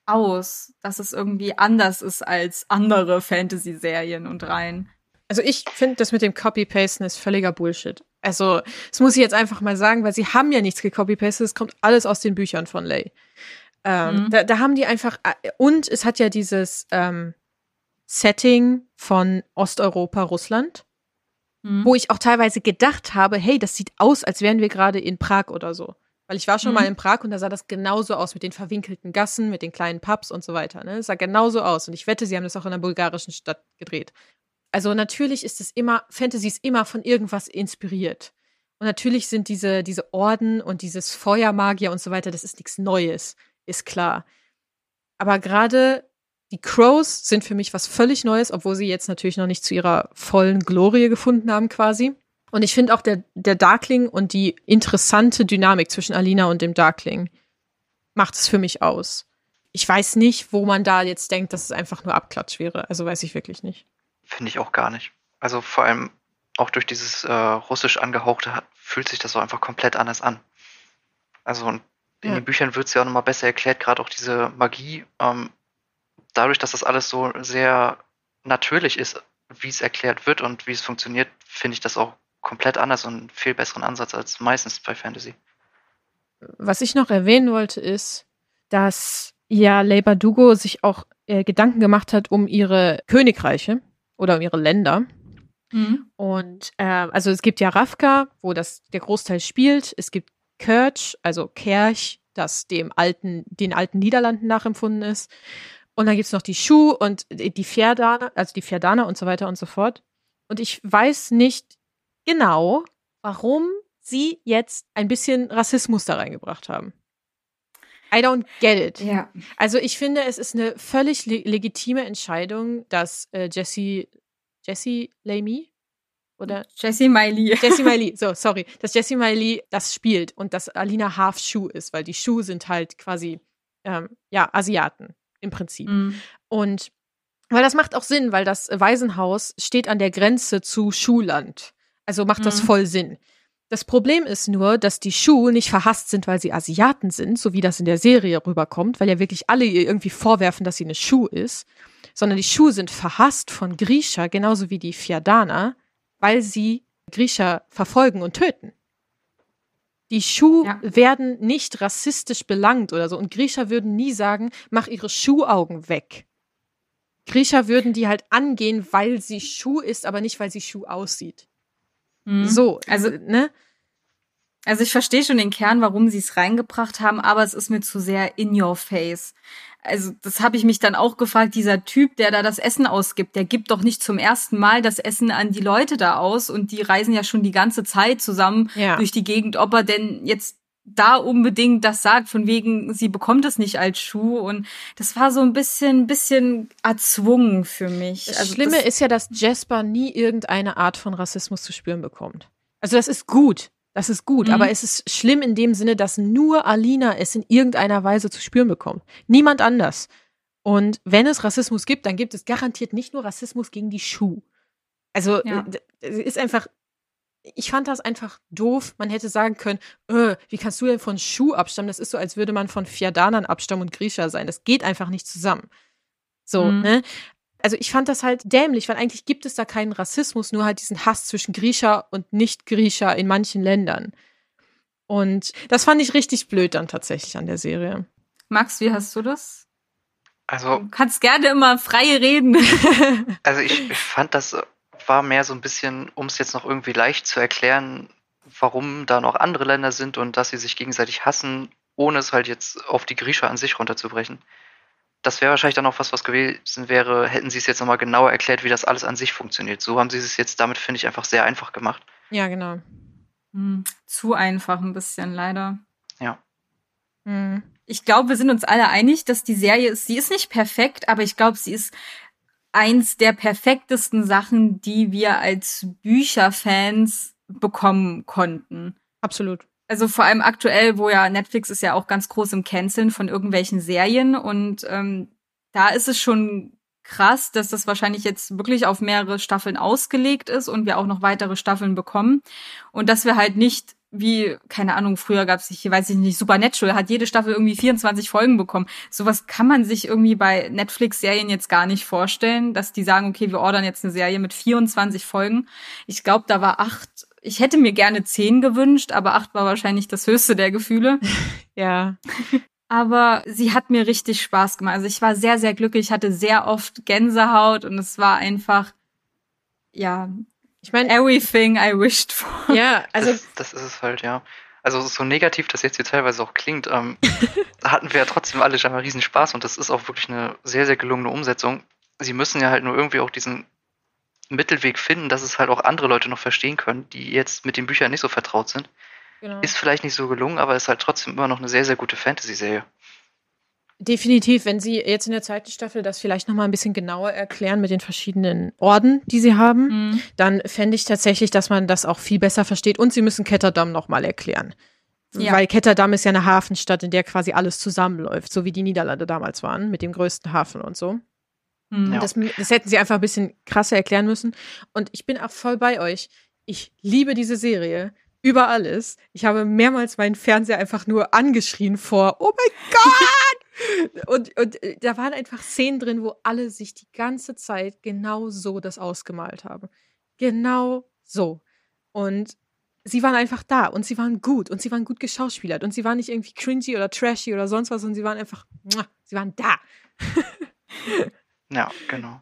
aus, dass es irgendwie anders ist als andere Fantasy-Serien und Reihen? Also ich finde, das mit dem Copy-Pasten ist völliger Bullshit. Also, das muss ich jetzt einfach mal sagen, weil sie haben ja nichts gecopy-pastet, es kommt alles aus den Büchern von Lay. Ähm, mhm. da, da, haben die einfach, äh, und es hat ja dieses ähm, Setting von Osteuropa, Russland, mhm. wo ich auch teilweise gedacht habe, hey, das sieht aus, als wären wir gerade in Prag oder so. Weil ich war schon mhm. mal in Prag und da sah das genauso aus mit den verwinkelten Gassen, mit den kleinen Pubs und so weiter. Ne? Es sah genauso aus. Und ich wette, sie haben das auch in einer bulgarischen Stadt gedreht. Also natürlich ist es immer, Fantasy ist immer von irgendwas inspiriert. Und natürlich sind diese, diese Orden und dieses Feuermagier und so weiter, das ist nichts Neues ist klar. Aber gerade die Crows sind für mich was völlig Neues, obwohl sie jetzt natürlich noch nicht zu ihrer vollen Glorie gefunden haben, quasi. Und ich finde auch der, der Darkling und die interessante Dynamik zwischen Alina und dem Darkling macht es für mich aus. ich weiß nicht, wo man da jetzt denkt, dass es einfach nur Abklatsch wäre. Also weiß ich wirklich nicht. Finde ich auch gar nicht. Also vor allem auch durch dieses äh, russisch angehauchte fühlt sich das so einfach komplett anders an. Also in ja. den Büchern wird es ja auch nochmal besser erklärt, gerade auch diese Magie. Ähm, dadurch, dass das alles so sehr natürlich ist, wie es erklärt wird und wie es funktioniert, finde ich das auch komplett anders und einen viel besseren Ansatz als meistens bei Fantasy. Was ich noch erwähnen wollte, ist, dass ja Ley Dugo sich auch äh, Gedanken gemacht hat um ihre Königreiche oder um ihre Länder. Mhm. Und äh, also es gibt ja Ravka, wo das der Großteil spielt. Es gibt Kirch, also Kerch, das dem alten, den alten Niederlanden nachempfunden ist. Und dann gibt es noch die Schuh und die Fjerdana, also die Fjerdana und so weiter und so fort. Und ich weiß nicht genau, warum sie jetzt ein bisschen Rassismus da reingebracht haben. I don't get it. Ja. Also ich finde, es ist eine völlig le legitime Entscheidung, dass äh, Jesse, Jesse Lamy oder Jesse Miley. Jesse Miley, so, sorry, dass Jesse Miley das spielt und dass Alina Half Schuh ist, weil die Schuh sind halt quasi, ähm, ja, Asiaten im Prinzip. Mhm. Und weil das macht auch Sinn, weil das Waisenhaus steht an der Grenze zu Schuhland. Also macht das mhm. voll Sinn. Das Problem ist nur, dass die Schuh nicht verhasst sind, weil sie Asiaten sind, so wie das in der Serie rüberkommt, weil ja wirklich alle ihr irgendwie vorwerfen, dass sie eine Schuh ist, sondern die Schuh sind verhasst von Grisha, genauso wie die Fiadana, weil sie Grisha verfolgen und töten. Die Schuh ja. werden nicht rassistisch belangt oder so. Und Grisha würden nie sagen, mach ihre Schuhaugen weg. Grisha würden die halt angehen, weil sie Schuh ist, aber nicht, weil sie Schuh aussieht. Mhm. So, also, ne? Also ich verstehe schon den Kern, warum sie es reingebracht haben, aber es ist mir zu sehr in your face. Also das habe ich mich dann auch gefragt, dieser Typ, der da das Essen ausgibt, der gibt doch nicht zum ersten Mal das Essen an die Leute da aus und die reisen ja schon die ganze Zeit zusammen ja. durch die Gegend, ob er denn jetzt da unbedingt das sagt, von wegen, sie bekommt es nicht als Schuh. Und das war so ein bisschen, bisschen erzwungen für mich. Das also Schlimme das ist ja, dass Jasper nie irgendeine Art von Rassismus zu spüren bekommt. Also das ist gut. Das ist gut, mhm. aber es ist schlimm in dem Sinne, dass nur Alina es in irgendeiner Weise zu spüren bekommt. Niemand anders. Und wenn es Rassismus gibt, dann gibt es garantiert nicht nur Rassismus gegen die Schuh. Also ja. es ist einfach ich fand das einfach doof. Man hätte sagen können, äh, wie kannst du denn von Schuh abstammen? Das ist so, als würde man von Fiadanern abstammen und Griecher sein. Das geht einfach nicht zusammen. So, mhm. ne? Also ich fand das halt dämlich, weil eigentlich gibt es da keinen Rassismus, nur halt diesen Hass zwischen Griecher und Nicht-Griecher in manchen Ländern. Und das fand ich richtig blöd dann tatsächlich an der Serie. Max, wie hast du das? Also. Du kannst gerne immer frei reden. also ich, ich fand das war mehr so ein bisschen, um es jetzt noch irgendwie leicht zu erklären, warum da noch andere Länder sind und dass sie sich gegenseitig hassen, ohne es halt jetzt auf die Griecher an sich runterzubrechen. Das wäre wahrscheinlich dann auch was, was gewesen wäre, hätten sie es jetzt nochmal genauer erklärt, wie das alles an sich funktioniert. So haben sie es jetzt damit, finde ich, einfach sehr einfach gemacht. Ja, genau. Hm, zu einfach ein bisschen, leider. Ja. Hm. Ich glaube, wir sind uns alle einig, dass die Serie ist, sie ist nicht perfekt, aber ich glaube, sie ist eins der perfektesten Sachen, die wir als Bücherfans bekommen konnten. Absolut. Also vor allem aktuell, wo ja Netflix ist ja auch ganz groß im Canceln von irgendwelchen Serien und ähm, da ist es schon krass, dass das wahrscheinlich jetzt wirklich auf mehrere Staffeln ausgelegt ist und wir auch noch weitere Staffeln bekommen und dass wir halt nicht wie, keine Ahnung, früher gab es, ich weiß ich nicht, Supernatural hat jede Staffel irgendwie 24 Folgen bekommen. Sowas kann man sich irgendwie bei Netflix-Serien jetzt gar nicht vorstellen, dass die sagen, okay, wir ordern jetzt eine Serie mit 24 Folgen. Ich glaube, da war acht, ich hätte mir gerne zehn gewünscht, aber acht war wahrscheinlich das höchste der Gefühle. ja. aber sie hat mir richtig Spaß gemacht. Also ich war sehr, sehr glücklich, ich hatte sehr oft Gänsehaut und es war einfach, ja, ich meine, everything I wished for. Ja, also. Das, das, ist es halt, ja. Also so negativ das jetzt hier teilweise auch klingt, ähm, hatten wir ja trotzdem alle schon mal riesen Spaß und das ist auch wirklich eine sehr, sehr gelungene Umsetzung. Sie müssen ja halt nur irgendwie auch diesen Mittelweg finden, dass es halt auch andere Leute noch verstehen können, die jetzt mit den Büchern nicht so vertraut sind. Genau. Ist vielleicht nicht so gelungen, aber ist halt trotzdem immer noch eine sehr, sehr gute Fantasy-Serie. Definitiv, wenn Sie jetzt in der zweiten Staffel das vielleicht noch mal ein bisschen genauer erklären mit den verschiedenen Orden, die Sie haben, mhm. dann fände ich tatsächlich, dass man das auch viel besser versteht. Und Sie müssen Ketterdam noch mal erklären. Ja. Weil Ketterdam ist ja eine Hafenstadt, in der quasi alles zusammenläuft, so wie die Niederlande damals waren, mit dem größten Hafen und so. Mhm. Ja. Das, das, hätten sie einfach ein bisschen krasser erklären müssen. Und ich bin auch voll bei euch. Ich liebe diese Serie über alles. Ich habe mehrmals meinen Fernseher einfach nur angeschrien vor, oh mein Gott! und, und äh, da waren einfach Szenen drin, wo alle sich die ganze Zeit genau so das ausgemalt haben. Genau so. Und sie waren einfach da und sie waren gut und sie waren gut geschauspielert und sie waren nicht irgendwie cringy oder trashy oder sonst was und sie waren einfach, sie waren da. ja, genau.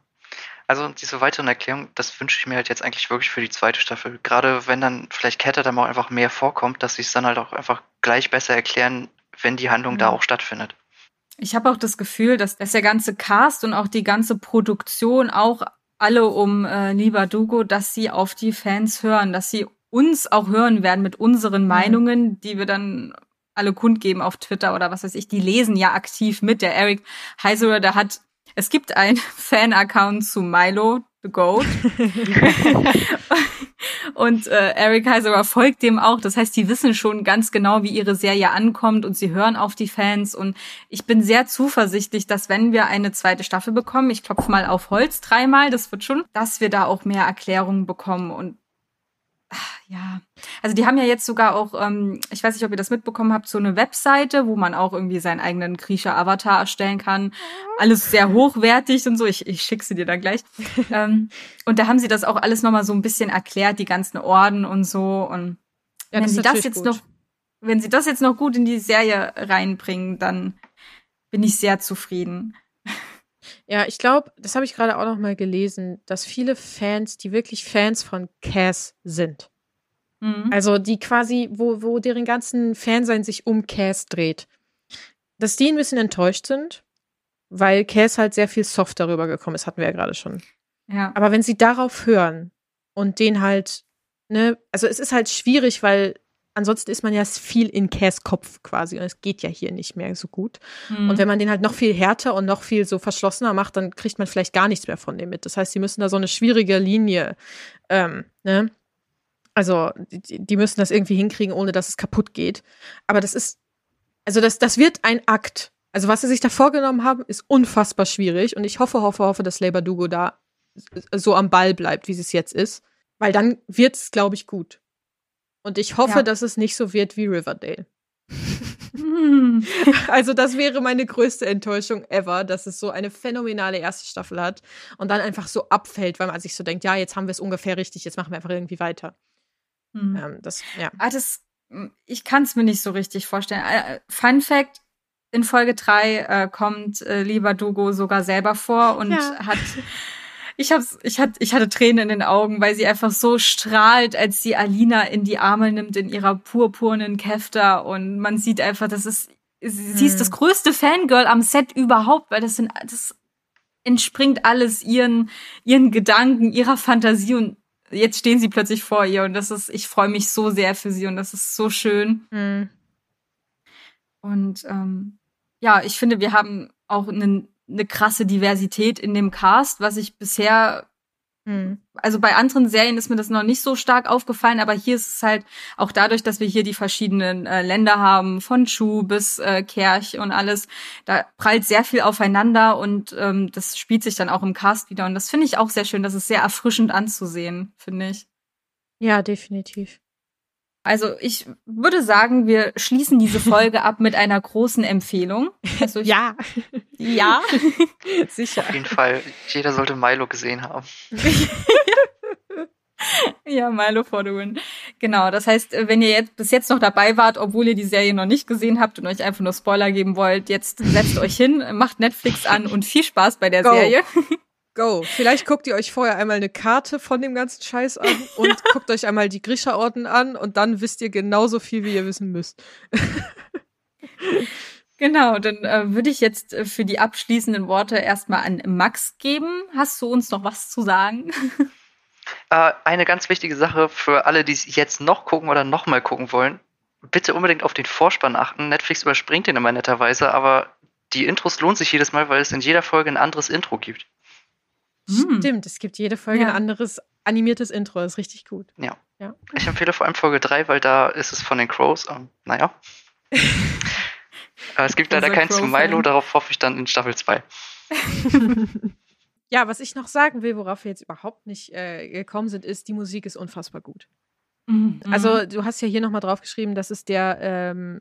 Also diese weiteren Erklärungen, das wünsche ich mir halt jetzt eigentlich wirklich für die zweite Staffel. Gerade wenn dann vielleicht Kette dann auch einfach mehr vorkommt, dass sie es dann halt auch einfach gleich besser erklären, wenn die Handlung mhm. da auch stattfindet. Ich habe auch das Gefühl, dass, dass der ganze Cast und auch die ganze Produktion auch alle um äh, Lieber Dugo, dass sie auf die Fans hören, dass sie uns auch hören werden mit unseren mhm. Meinungen, die wir dann alle kundgeben auf Twitter oder was weiß ich. Die lesen ja aktiv mit. Der Eric Heiserer, der hat es gibt einen Fan-Account zu Milo, the Goat. und äh, Eric Heiserer folgt dem auch. Das heißt, die wissen schon ganz genau, wie ihre Serie ankommt und sie hören auf die Fans. Und ich bin sehr zuversichtlich, dass wenn wir eine zweite Staffel bekommen, ich klopfe mal auf Holz dreimal, das wird schon, dass wir da auch mehr Erklärungen bekommen. Und ja, also die haben ja jetzt sogar auch, ähm, ich weiß nicht, ob ihr das mitbekommen habt, so eine Webseite, wo man auch irgendwie seinen eigenen Krisha-Avatar erstellen kann. Alles sehr hochwertig und so. Ich, ich schicke sie dir dann gleich. ähm, und da haben sie das auch alles nochmal so ein bisschen erklärt, die ganzen Orden und so. Und ja, wenn sie das jetzt gut. noch, wenn sie das jetzt noch gut in die Serie reinbringen, dann bin ich sehr zufrieden. Ja, ich glaube, das habe ich gerade auch noch mal gelesen, dass viele Fans, die wirklich Fans von Cass sind, mhm. also die quasi, wo, wo deren ganzen Fansein sich um Cass dreht, dass die ein bisschen enttäuscht sind, weil Cass halt sehr viel soft darüber gekommen ist, hatten wir ja gerade schon. Ja. Aber wenn sie darauf hören und den halt, ne, also es ist halt schwierig, weil ansonsten ist man ja viel in Cass Kopf quasi und es geht ja hier nicht mehr so gut. Mhm. Und wenn man den halt noch viel härter und noch viel so verschlossener macht, dann kriegt man vielleicht gar nichts mehr von dem mit. Das heißt, sie müssen da so eine schwierige Linie, ähm, ne? Also, die, die müssen das irgendwie hinkriegen, ohne dass es kaputt geht. Aber das ist, also das, das wird ein Akt. Also, was sie sich da vorgenommen haben, ist unfassbar schwierig. Und ich hoffe, hoffe, hoffe, dass Labor Dugo da so am Ball bleibt, wie es jetzt ist. Weil dann wird es, glaube ich, gut. Und ich hoffe, ja. dass es nicht so wird wie Riverdale. Hm. Also das wäre meine größte Enttäuschung ever, dass es so eine phänomenale erste Staffel hat und dann einfach so abfällt, weil man sich so denkt, ja, jetzt haben wir es ungefähr richtig, jetzt machen wir einfach irgendwie weiter. Hm. Ähm, das, ja. Ah, das, ich kann es mir nicht so richtig vorstellen. Äh, Fun Fact, in Folge 3 äh, kommt äh, lieber Dugo sogar selber vor und ja. hat ich hab's, ich hatte, ich hatte Tränen in den Augen, weil sie einfach so strahlt, als sie Alina in die Arme nimmt in ihrer purpurnen Käfter und man sieht einfach, das ist, sie, hm. ist das größte Fangirl am Set überhaupt, weil das sind, das entspringt alles ihren, ihren Gedanken, ihrer Fantasie und jetzt stehen sie plötzlich vor ihr und das ist, ich freue mich so sehr für sie und das ist so schön. Hm. Und ähm, ja, ich finde, wir haben auch einen eine krasse Diversität in dem Cast, was ich bisher hm. also bei anderen Serien ist mir das noch nicht so stark aufgefallen, aber hier ist es halt auch dadurch, dass wir hier die verschiedenen äh, Länder haben, von Schuh bis äh, Kerch und alles, da prallt sehr viel aufeinander und ähm, das spielt sich dann auch im Cast wieder und das finde ich auch sehr schön, das ist sehr erfrischend anzusehen, finde ich. Ja, definitiv. Also ich würde sagen, wir schließen diese Folge ab mit einer großen Empfehlung. Also ich, ja. Ja. Sicher. Auf jeden Fall. Jeder sollte Milo gesehen haben. ja, Milo for the win. Genau. Das heißt, wenn ihr jetzt bis jetzt noch dabei wart, obwohl ihr die Serie noch nicht gesehen habt und euch einfach nur Spoiler geben wollt, jetzt setzt euch hin, macht Netflix an und viel Spaß bei der Go. Serie. Go. Vielleicht guckt ihr euch vorher einmal eine Karte von dem ganzen Scheiß an und guckt euch einmal die Grisha-Orden an und dann wisst ihr genauso viel, wie ihr wissen müsst. genau, dann äh, würde ich jetzt äh, für die abschließenden Worte erstmal an Max geben. Hast du uns noch was zu sagen? Äh, eine ganz wichtige Sache für alle, die jetzt noch gucken oder nochmal gucken wollen. Bitte unbedingt auf den Vorspann achten. Netflix überspringt den immer netterweise, aber die Intros lohnt sich jedes Mal, weil es in jeder Folge ein anderes Intro gibt. Hm. Stimmt, es gibt jede Folge ja. ein anderes animiertes Intro, das ist richtig gut. Ja. Ja. Ich empfehle vor allem Folge 3, weil da ist es von den Crows. Ähm, naja. Aber es gibt leider keinen zu Milo, darauf hoffe ich dann in Staffel 2. ja, was ich noch sagen will, worauf wir jetzt überhaupt nicht äh, gekommen sind, ist, die Musik ist unfassbar gut. Mhm. Also, du hast ja hier nochmal draufgeschrieben, dass es der, ähm,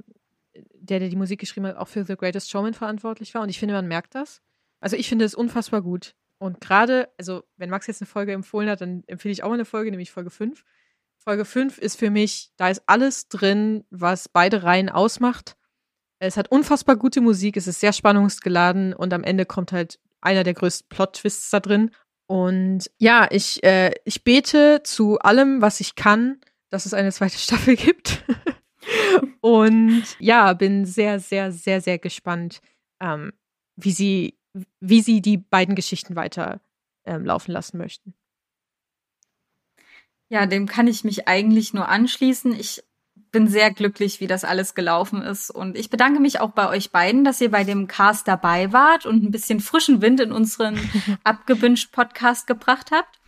der, der die Musik geschrieben hat, auch für The Greatest Showman verantwortlich war. Und ich finde, man merkt das. Also, ich finde es unfassbar gut. Und gerade, also, wenn Max jetzt eine Folge empfohlen hat, dann empfehle ich auch mal eine Folge, nämlich Folge 5. Folge 5 ist für mich, da ist alles drin, was beide Reihen ausmacht. Es hat unfassbar gute Musik, es ist sehr spannungsgeladen und am Ende kommt halt einer der größten Plot-Twists da drin. Und ja, ich, äh, ich bete zu allem, was ich kann, dass es eine zweite Staffel gibt. und ja, bin sehr, sehr, sehr, sehr gespannt, ähm, wie sie, wie sie die beiden Geschichten weiter ähm, laufen lassen möchten. Ja, dem kann ich mich eigentlich nur anschließen. Ich bin sehr glücklich, wie das alles gelaufen ist. Und ich bedanke mich auch bei euch beiden, dass ihr bei dem Cast dabei wart und ein bisschen frischen Wind in unseren abgewünscht Podcast gebracht habt.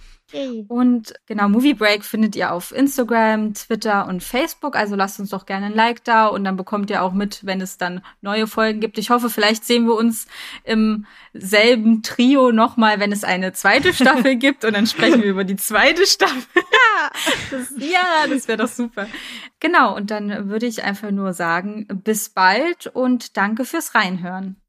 Und genau, Movie Break findet ihr auf Instagram, Twitter und Facebook. Also lasst uns doch gerne ein Like da und dann bekommt ihr auch mit, wenn es dann neue Folgen gibt. Ich hoffe, vielleicht sehen wir uns im selben Trio nochmal, wenn es eine zweite Staffel gibt und dann sprechen wir über die zweite Staffel. Ja, das, ja, das wäre doch super. Genau, und dann würde ich einfach nur sagen, bis bald und danke fürs Reinhören.